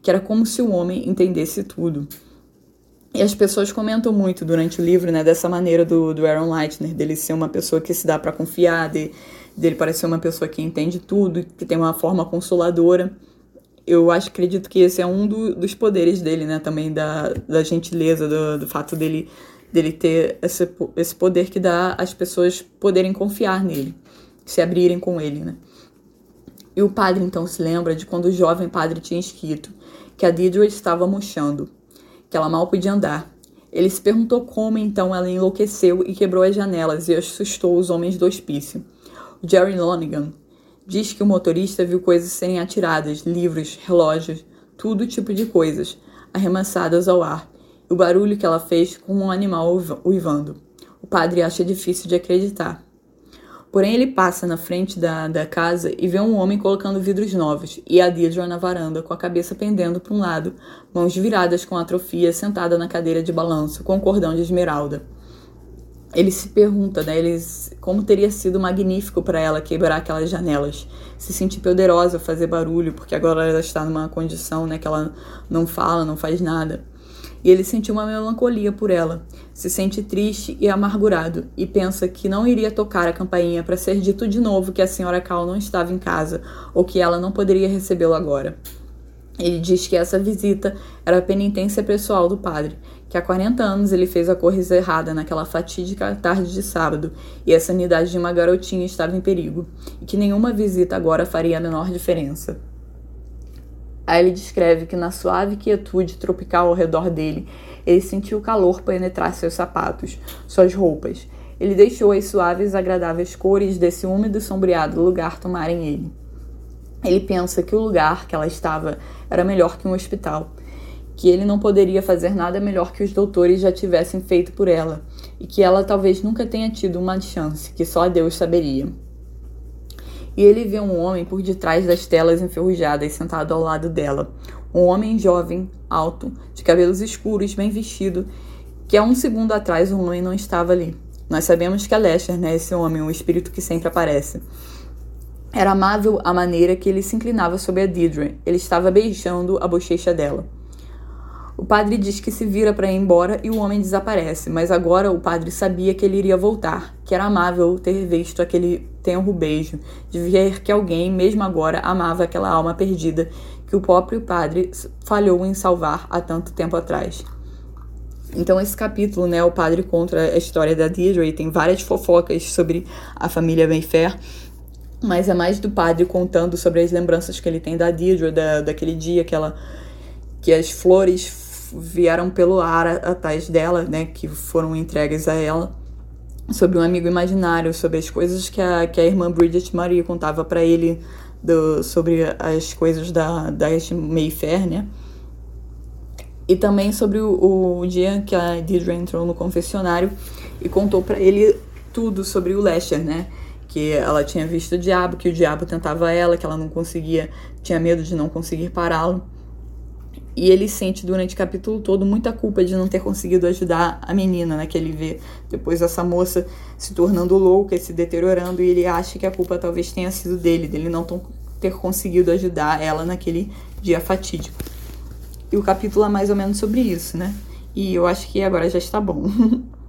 Que era como se o homem entendesse tudo. E as pessoas comentam muito durante o livro, né, dessa maneira do, do Aaron Leitner, dele ser uma pessoa que se dá para confiar, de, dele parecer uma pessoa que entende tudo, que tem uma forma consoladora. Eu acho, acredito que esse é um do, dos poderes dele, né? Também da, da gentileza, do, do fato dele, dele ter esse, esse poder que dá as pessoas poderem confiar nele, se abrirem com ele, né? E o padre então se lembra de quando o jovem padre tinha escrito que a Deirdre estava murchando, que ela mal podia andar. Ele se perguntou como então ela enlouqueceu e quebrou as janelas e assustou os homens do hospício. Jerry Lonigan diz que o motorista viu coisas serem atiradas, livros, relógios, tudo tipo de coisas, arremessadas ao ar, e o barulho que ela fez como um animal uivando. O padre acha difícil de acreditar. Porém, ele passa na frente da, da casa e vê um homem colocando vidros novos e a Deirdre na varanda, com a cabeça pendendo para um lado, mãos viradas com atrofia, sentada na cadeira de balanço, com um cordão de esmeralda ele se pergunta, né, ele, como teria sido magnífico para ela quebrar aquelas janelas, se sentir poderosa, fazer barulho, porque agora ela está numa condição, né, que ela não fala, não faz nada. E ele sentiu uma melancolia por ela, se sente triste e amargurado e pensa que não iria tocar a campainha para ser dito de novo que a senhora Cal não estava em casa ou que ela não poderia recebê-lo agora. Ele diz que essa visita era a penitência pessoal do padre que há 40 anos ele fez a coisa errada naquela fatídica tarde de sábado e a sanidade de uma garotinha estava em perigo, e que nenhuma visita agora faria a menor diferença. Aí ele descreve que na suave quietude tropical ao redor dele, ele sentiu o calor penetrar seus sapatos, suas roupas. Ele deixou as suaves e agradáveis cores desse úmido e sombreado lugar tomarem ele. Ele pensa que o lugar que ela estava era melhor que um hospital, que ele não poderia fazer nada melhor que os doutores já tivessem feito por ela, e que ela talvez nunca tenha tido uma chance que só Deus saberia. E ele vê um homem por detrás das telas enferrujadas sentado ao lado dela. Um homem jovem, alto, de cabelos escuros, bem vestido, que há um segundo atrás o homem não estava ali. Nós sabemos que é Lester, né, esse homem, o espírito que sempre aparece. Era amável a maneira que ele se inclinava sobre a Deirdre. Ele estava beijando a bochecha dela. O padre diz que se vira para ir embora e o homem desaparece, mas agora o padre sabia que ele iria voltar, que era amável ter visto aquele tenro beijo, de ver que alguém, mesmo agora, amava aquela alma perdida que o próprio padre falhou em salvar há tanto tempo atrás. Então esse capítulo, né, o padre contra a história da Deirdre, tem várias fofocas sobre a família Mayfair, mas é mais do padre contando sobre as lembranças que ele tem da Deirdre, da, daquele dia que ela que as flores vieram pelo ar atrás dela, né, que foram entregues a ela, sobre um amigo imaginário, sobre as coisas que a, que a irmã Bridget Marie contava para ele do, sobre as coisas da, da Mayfair, né? E também sobre o, o dia que a Deirdre entrou no confessionário e contou para ele tudo sobre o Lester, né? Que ela tinha visto o diabo, que o diabo tentava ela, que ela não conseguia, tinha medo de não conseguir pará-lo. E ele sente durante o capítulo todo muita culpa de não ter conseguido ajudar a menina, né? Que ele vê depois essa moça se tornando louca e se deteriorando, e ele acha que a culpa talvez tenha sido dele, dele não ter conseguido ajudar ela naquele dia fatídico. E o capítulo é mais ou menos sobre isso, né? E eu acho que agora já está bom.